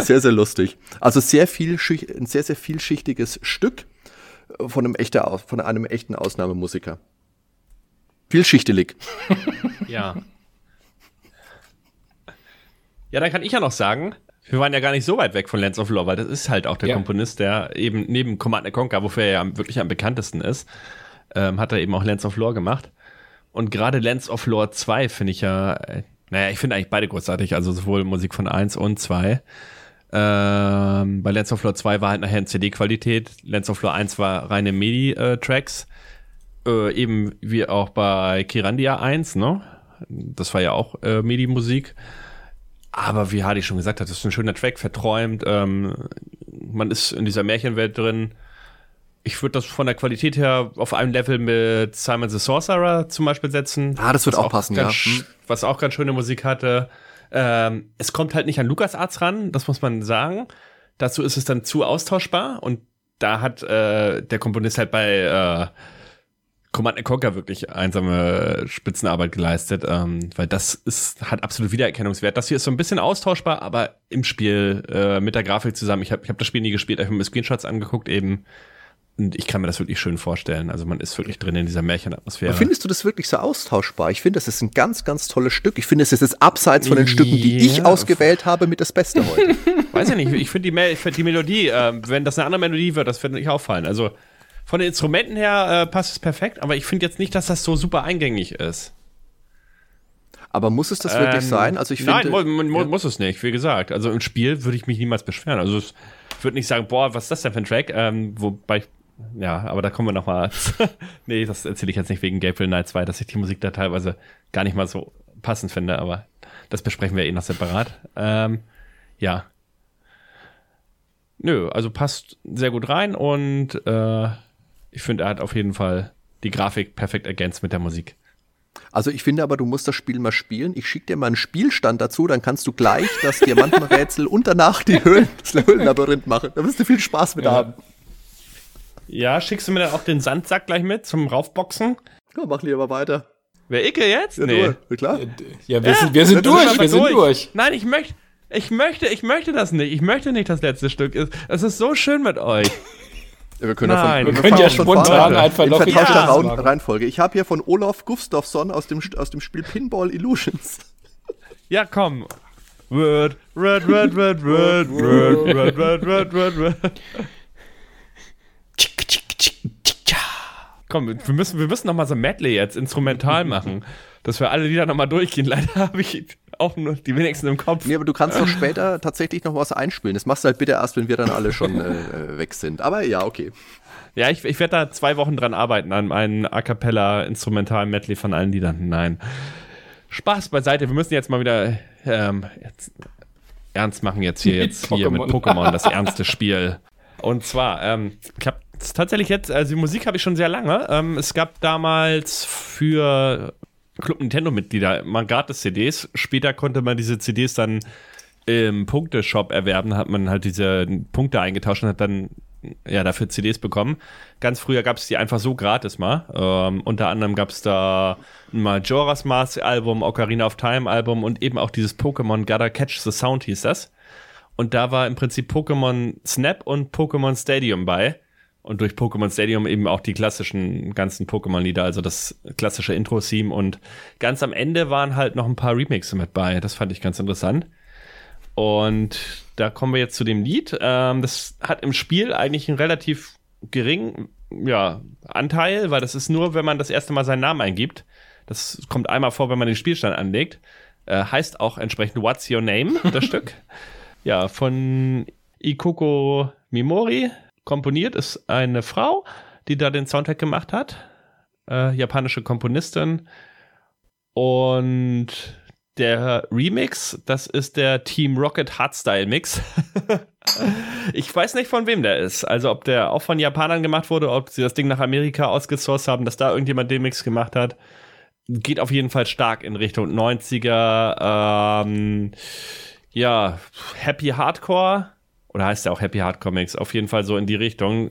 Sehr, sehr lustig. Also sehr viel, ein sehr, sehr vielschichtiges Stück von einem, echter, von einem echten Ausnahmemusiker. Vielschichtelig. Ja. Ja, dann kann ich ja noch sagen, wir waren ja gar nicht so weit weg von Lands of Lore, weil das ist halt auch der ja. Komponist, der eben neben Command Conquer, wofür er ja wirklich am bekanntesten ist, ähm, hat er eben auch Lands of Lore gemacht. Und gerade Lands of Lore 2 finde ich ja, äh, Naja, ich finde eigentlich beide großartig, also sowohl Musik von 1 und 2. Ähm, bei Lens of Floor 2 war halt nachher in CD-Qualität, Lens of Floor 1 war reine MIDI-Tracks. Äh, eben wie auch bei Kirandia 1, ne? Das war ja auch äh, MIDI-Musik. Aber wie Hardy schon gesagt hat, das ist ein schöner Track, verträumt. Ähm, man ist in dieser Märchenwelt drin. Ich würde das von der Qualität her auf einem Level mit Simon the Sorcerer zum Beispiel setzen. Ah, das wird was auch passen, ja. Hm. Was auch ganz schöne Musik hatte. Ähm, es kommt halt nicht an LucasArts ran, das muss man sagen. Dazu ist es dann zu austauschbar und da hat äh, der Komponist halt bei äh, Command Conquer wirklich einsame Spitzenarbeit geleistet, ähm, weil das ist, hat absolut Wiedererkennungswert. Das hier ist so ein bisschen austauschbar, aber im Spiel äh, mit der Grafik zusammen. Ich habe ich hab das Spiel nie gespielt, ich habe mir Screenshots angeguckt eben. Und ich kann mir das wirklich schön vorstellen. Also man ist wirklich drin in dieser Märchenatmosphäre. Findest du das wirklich so austauschbar? Ich finde, das ist ein ganz, ganz tolles Stück. Ich finde, es ist abseits von den Stücken, die ich ausgewählt habe, mit das Beste heute. Weiß ich nicht, ich finde die, find die Melodie, äh, wenn das eine andere Melodie wird, das wird nicht auffallen. Also von den Instrumenten her äh, passt es perfekt, aber ich finde jetzt nicht, dass das so super eingängig ist. Aber muss es das wirklich Ähm, sein? Also ich Nein, finde, mu mu muss es nicht, wie gesagt. Also im Spiel würde ich mich niemals beschweren. Also ich würde nicht sagen, boah, was ist das denn für ein Track? Ähm, wobei, ich- ja, aber da kommen wir noch mal. nee, das erzähle ich jetzt nicht wegen Gabriel Knight 2, dass ich die Musik da teilweise gar nicht mal so passend finde, aber das besprechen wir eh noch separat. Ähm, ja. Nö, also passt sehr gut rein und äh, ich finde, er hat auf jeden Fall die Grafik perfekt ergänzt mit der Musik. also ich finde aber, du musst das Spiel mal spielen. Ich schicke dir mal einen Spielstand dazu, dann kannst du gleich das Diamantenrätsel und danach die Höhlen, das Höhlenlabyrinth machen. Da wirst du viel Spaß mit haben. Ja, schickst du mir dann auch den Sandsack gleich mit zum Raufboxen? Ja, mach lieber weiter. Wer Icke jetzt? Ja, du, ja, klar. Ja, wir sind, wir sind durch, wir sind durch. Nein, ich möchte, ich möchte, ich möchte das nicht. Ich möchte nicht das letzte Stück. Es ist so schön mit euch. Ja, wir können Nein, ja, wir Können ja spontan einfach in noch in vertauschter Straße Reihenfolge. Ich habe hier von Olaf Gustafsson aus dem, aus dem Spiel Pinball Illusions. Ja, komm. Word, word, word, word, word, word, word, word, word, word, word. Komm, wir müssen, wir müssen noch mal so Medley jetzt instrumental machen, dass wir alle Lieder noch mal durchgehen. Leider habe ich auch nur die wenigsten im Kopf. Nee, aber du kannst doch später tatsächlich noch was einspielen. Das machst du halt bitte erst, wenn wir dann alle schon äh, weg sind. Aber ja, okay. Ja, ich, ich werde da zwei Wochen dran arbeiten, an einem A Cappella instrumentalen Medley von allen Liedern. Nein. Spaß beiseite, wir müssen jetzt mal wieder ähm, jetzt ernst machen jetzt hier, Mit jetzt hier mit Pokémon. Pokémon, das ernste Spiel. Und zwar, ähm, ich habe tatsächlich jetzt, also die Musik habe ich schon sehr lange. Ähm, es gab damals für Club Nintendo-Mitglieder mal Gratis-CDs. Später konnte man diese CDs dann im Punkteshop erwerben, hat man halt diese Punkte eingetauscht und hat dann ja dafür CDs bekommen. Ganz früher gab es die einfach so gratis mal. Ähm, unter anderem gab es da ein Majora's Mask Album, Ocarina of Time Album und eben auch dieses Pokémon Gotta Catch the Sound hieß das. Und da war im Prinzip Pokémon Snap und Pokémon Stadium bei. Und durch Pokémon Stadium eben auch die klassischen ganzen Pokémon-Lieder, also das klassische Intro-Theme. Und ganz am Ende waren halt noch ein paar Remixe mit bei. Das fand ich ganz interessant. Und da kommen wir jetzt zu dem Lied. Ähm, das hat im Spiel eigentlich einen relativ geringen ja, Anteil, weil das ist nur, wenn man das erste Mal seinen Namen eingibt. Das kommt einmal vor, wenn man den Spielstand anlegt. Äh, heißt auch entsprechend What's Your Name, das Stück. Ja, von Ikoko Mimori. Komponiert ist eine Frau, die da den Soundtrack gemacht hat. Äh, japanische Komponistin. Und der Remix, das ist der Team Rocket Hardstyle Mix. ich weiß nicht, von wem der ist. Also, ob der auch von Japanern gemacht wurde, ob sie das Ding nach Amerika ausgesourced haben, dass da irgendjemand den Mix gemacht hat. Geht auf jeden Fall stark in Richtung 90er. Ähm, ja, Happy Hardcore. Oder heißt der auch Happy Hardcore Mix? Auf jeden Fall so in die Richtung.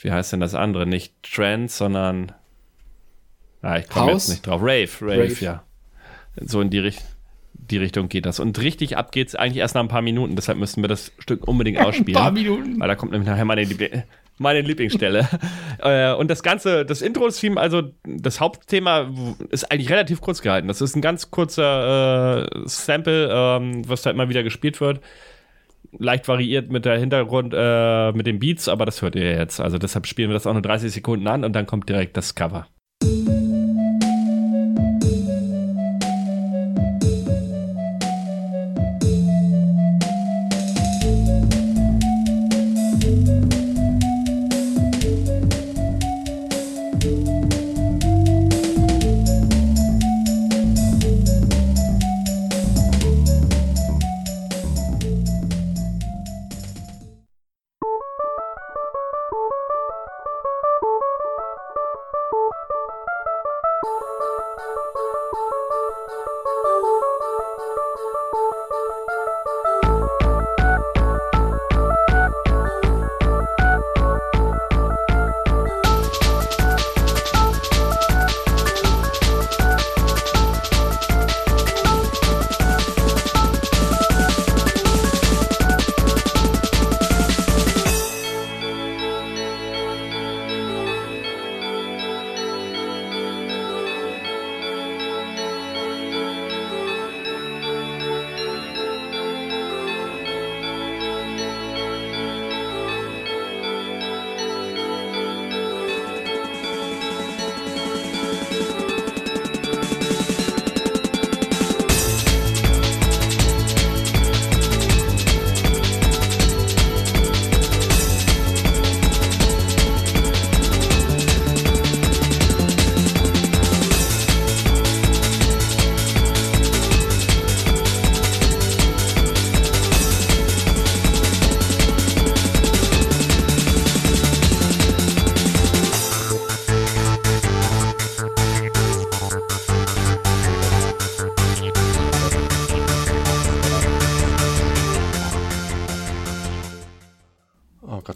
Wie heißt denn das andere? Nicht Trance, sondern. Ah, ich komme jetzt nicht drauf. Rave, Rave, Rave. ja. So in die, Richt die Richtung geht das. Und richtig ab geht's eigentlich erst nach ein paar Minuten. Deshalb müssen wir das Stück unbedingt ausspielen. Ein paar Minuten. Weil da kommt nämlich nachher meine, Liebli meine Lieblingsstelle. äh, und das Ganze, das Intro-Theme, also das Hauptthema ist eigentlich relativ kurz gehalten. Das ist ein ganz kurzer äh, Sample, ähm, was da immer wieder gespielt wird. Leicht variiert mit der Hintergrund, äh, mit den Beats, aber das hört ihr jetzt. Also deshalb spielen wir das auch nur 30 Sekunden an und dann kommt direkt das Cover.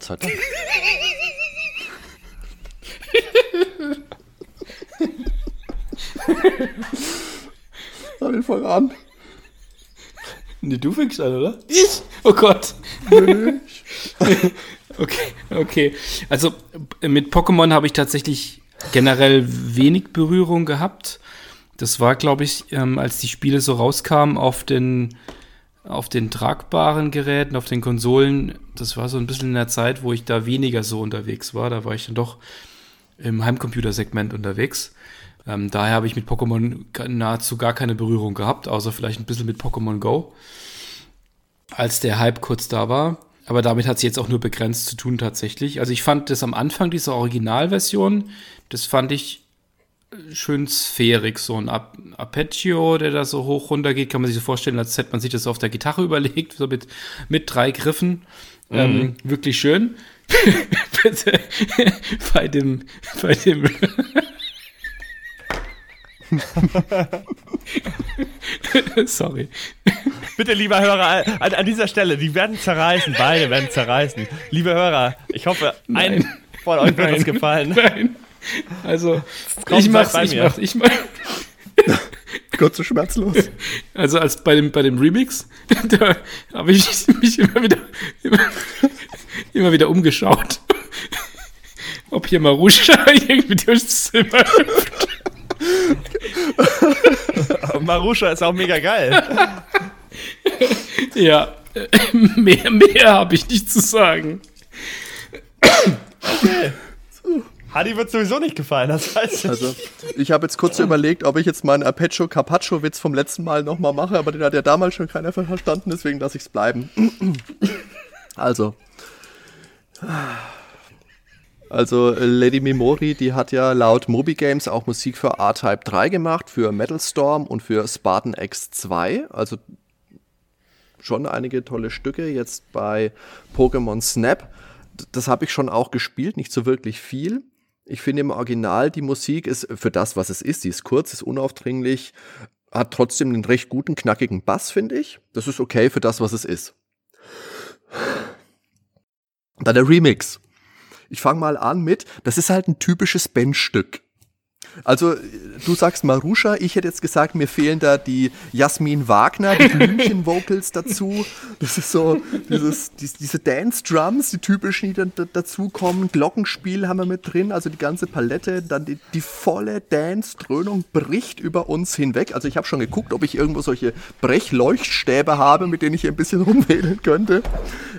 Sei Dank. Dann fang an. Nee, du fängst an, oder? Ich? Oh Gott. okay, okay. Also mit Pokémon habe ich tatsächlich generell wenig Berührung gehabt. Das war, glaube ich, ähm, als die Spiele so rauskamen auf den, auf den tragbaren Geräten, auf den Konsolen. Das war so ein bisschen in der Zeit, wo ich da weniger so unterwegs war. Da war ich dann doch im Heimcomputersegment unterwegs. Ähm, daher habe ich mit Pokémon nahezu gar keine Berührung gehabt, außer vielleicht ein bisschen mit Pokémon Go, als der Hype kurz da war. Aber damit hat es jetzt auch nur begrenzt zu tun tatsächlich. Also ich fand das am Anfang, diese Originalversion, das fand ich äh, schön sphärig. So ein Arpeggio, der da so hoch runter geht, kann man sich so vorstellen, als hätte man sich das auf der Gitarre überlegt, so mit, mit drei Griffen. Mhm. Ähm, wirklich schön. bei dem, bei dem Sorry. Bitte, lieber Hörer, an, an, dieser Stelle, die werden zerreißen, beide werden zerreißen. Liebe Hörer, ich hoffe, ein von euch wird es gefallen. Nein. Also, Komm, ich mach's, ich mach's, ich mach. Kurz so schmerzlos. Also, als bei dem, bei dem Remix, da habe ich mich immer wieder, immer, immer wieder umgeschaut, ob hier Marusha irgendwie durchs Zimmer hüpft. Marusha ist auch mega geil. ja, mehr, mehr habe ich nicht zu sagen. Okay. Hadi wird sowieso nicht gefallen, das heißt. Also, ich habe jetzt kurz überlegt, ob ich jetzt meinen Apecho Carpaccio Witz vom letzten Mal nochmal mache, aber den hat ja damals schon keiner verstanden, deswegen lasse ich es bleiben. Also. Also Lady Memori, die hat ja laut Moby Games auch Musik für R-Type 3 gemacht, für Metal Storm und für Spartan X2. Also schon einige tolle Stücke. Jetzt bei Pokémon Snap, das habe ich schon auch gespielt, nicht so wirklich viel. Ich finde im Original, die Musik ist für das, was es ist, sie ist kurz, ist unaufdringlich, hat trotzdem einen recht guten, knackigen Bass, finde ich. Das ist okay für das, was es ist. Dann der Remix. Ich fange mal an mit, das ist halt ein typisches Bandstück. Also, du sagst Marusha, ich hätte jetzt gesagt, mir fehlen da die Jasmin Wagner, die Blümchen-Vocals dazu. Das ist so, dieses, die, diese Dance-Drums, die typischen, die dann dazukommen. Glockenspiel haben wir mit drin, also die ganze Palette. Dann die, die volle Dance-Dröhnung bricht über uns hinweg. Also, ich habe schon geguckt, ob ich irgendwo solche Brechleuchtstäbe habe, mit denen ich ein bisschen rumwählen könnte.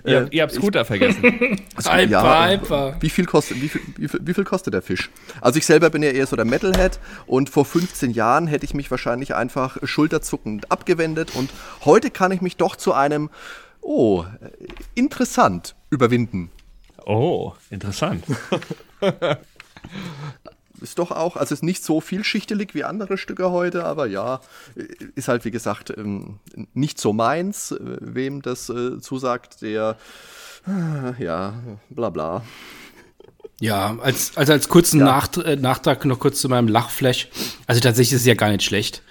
Ja, äh, ihr habt Scooter vergessen. Also, ja, hyper. Wie viel, kostet, wie, viel, wie, viel, wie viel kostet der Fisch? Also, ich selber bin ja eher so der Metal Metalhead und vor 15 Jahren hätte ich mich wahrscheinlich einfach schulterzuckend abgewendet und heute kann ich mich doch zu einem, oh, interessant überwinden. Oh, interessant. ist doch auch, also ist nicht so vielschichtelig wie andere Stücke heute, aber ja, ist halt wie gesagt ähm, nicht so meins. Äh, wem das äh, zusagt, der, äh, ja, bla bla. Ja, als, also als kurzen ja. Nacht, äh, Nachtrag noch kurz zu meinem Lachflash. Also tatsächlich ist es ja gar nicht schlecht.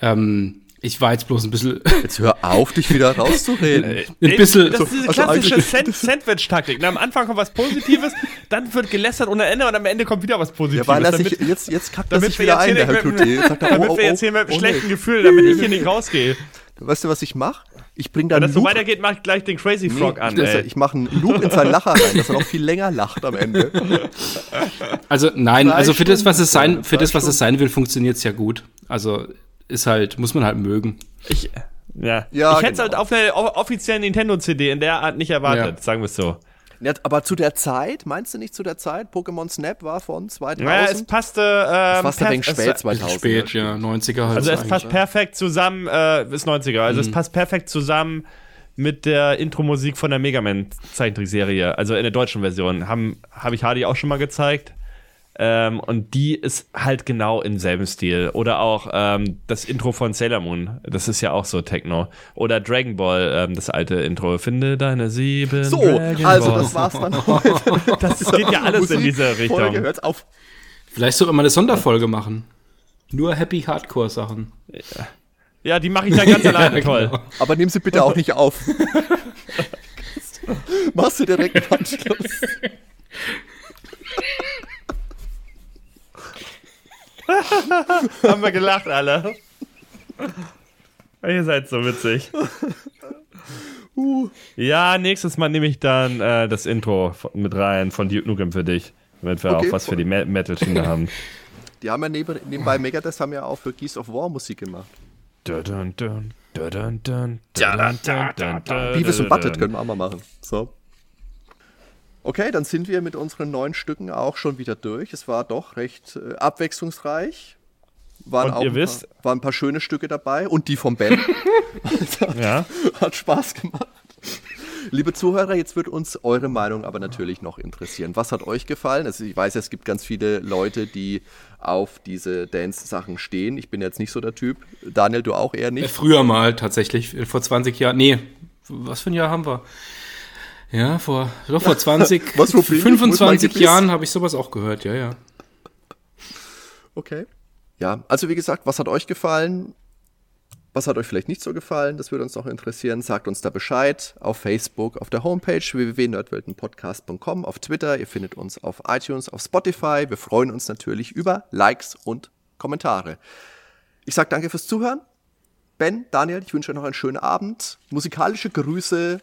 Ähm, ich war jetzt bloß ein bisschen. Jetzt hör auf, dich wieder rauszureden. ein bisschen. Das ist diese also klassische Sandwich-Taktik. Am Anfang kommt was Positives, dann wird gelästert ohne Ende und am Ende kommt wieder was Positives. Ja, weil er sich, jetzt, jetzt kackt sich wieder ein, der Herr Cloutier. Damit oh, wir jetzt hier mit einem oh, schlechten oh, Gefühl, damit ich hier nicht rausgehe. Weißt du, was ich mache? Ich bringe dann. Wenn das so weitergeht, mache ich gleich den Crazy Frog nee, an. Das, ich mache einen Loop in seinen Lacher rein, dass er noch viel länger lacht am Ende. Also nein, Drei also für das, was es sein, für das, was es sein will, funktioniert es ja gut. Also ist halt, muss man halt mögen. Ich, ja. ja ich hätte es halt genau. auf einer offiziellen Nintendo-CD in der Art nicht erwartet, ja. sagen wir es so. Ja, aber zu der Zeit, meinst du nicht zu der Zeit? Pokémon Snap war von 2000? Ja, es passte. Ähm, fast ein wenig spät, 2000. Spät, ja, 90er halt. Also, es passt perfekt zusammen, äh, ist 90er, also, mhm. es passt perfekt zusammen mit der Intro-Musik von der Mega Man-Zeichentrickserie, also in der deutschen Version. Habe hab ich Hardy auch schon mal gezeigt. Ähm, und die ist halt genau im selben Stil. Oder auch ähm, das Intro von Sailor Moon. Das ist ja auch so Techno. Oder Dragon Ball, ähm, das alte Intro. Finde deine sieben. So, Dragon also Balls. das war's dann heute. das, das geht ja alles Musik, in diese Richtung. Folge, hört's auf. Vielleicht sollten wir eine Sonderfolge machen. Nur Happy Hardcore Sachen. Ja, ja die mache ich dann ganz alleine toll. Aber nehmen Sie bitte auch nicht auf. Machst du direkt einen Anschluss? Haben wir gelacht, alle. Ihr seid so witzig. Uh. Ja, nächstes Mal nehme ich dann äh, das Intro mit rein von Duke Nukem für dich, damit wir okay, auch was für die Metal-Schiene haben. Die haben ja neben, nebenbei Megadeth haben ja auch für Geese of War Musik gemacht. Beavis und Butthead können wir auch mal machen. So. Okay, dann sind wir mit unseren neun Stücken auch schon wieder durch. Es war doch recht äh, abwechslungsreich. Waren Und auch ihr ein wisst- paar, waren ein paar schöne Stücke dabei und die vom Ben. Ja, Hat Spaß gemacht. Liebe Zuhörer, jetzt wird uns eure Meinung aber natürlich noch interessieren. Was hat euch gefallen? Also ich weiß, es gibt ganz viele Leute, die auf diese Dance-Sachen stehen. Ich bin jetzt nicht so der Typ. Daniel, du auch eher Äh, nicht. Früher mal tatsächlich, äh, vor 20 Jahren. Nee, was für ein Jahr haben wir? Ja, vor, doch vor 20, Was, Problem? Muss 25 mein Gebiss? Jahren habe ich sowas auch gehört, ja, ja. Okay. Ja, also wie gesagt, was hat euch gefallen? Was hat euch vielleicht nicht so gefallen? Das würde uns noch interessieren. Sagt uns da Bescheid auf Facebook, auf der Homepage www.nerdweltenpodcast.com, auf Twitter. Ihr findet uns auf iTunes, auf Spotify. Wir freuen uns natürlich über Likes und Kommentare. Ich sage danke fürs Zuhören. Ben, Daniel, ich wünsche euch noch einen schönen Abend. Musikalische Grüße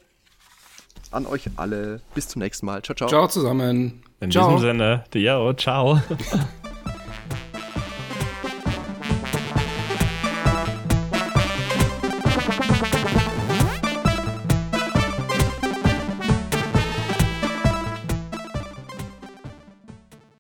an euch alle. Bis zum nächsten Mal. Ciao, ciao. Ciao zusammen. in Ciao. diesem Sinne, yo, ciao.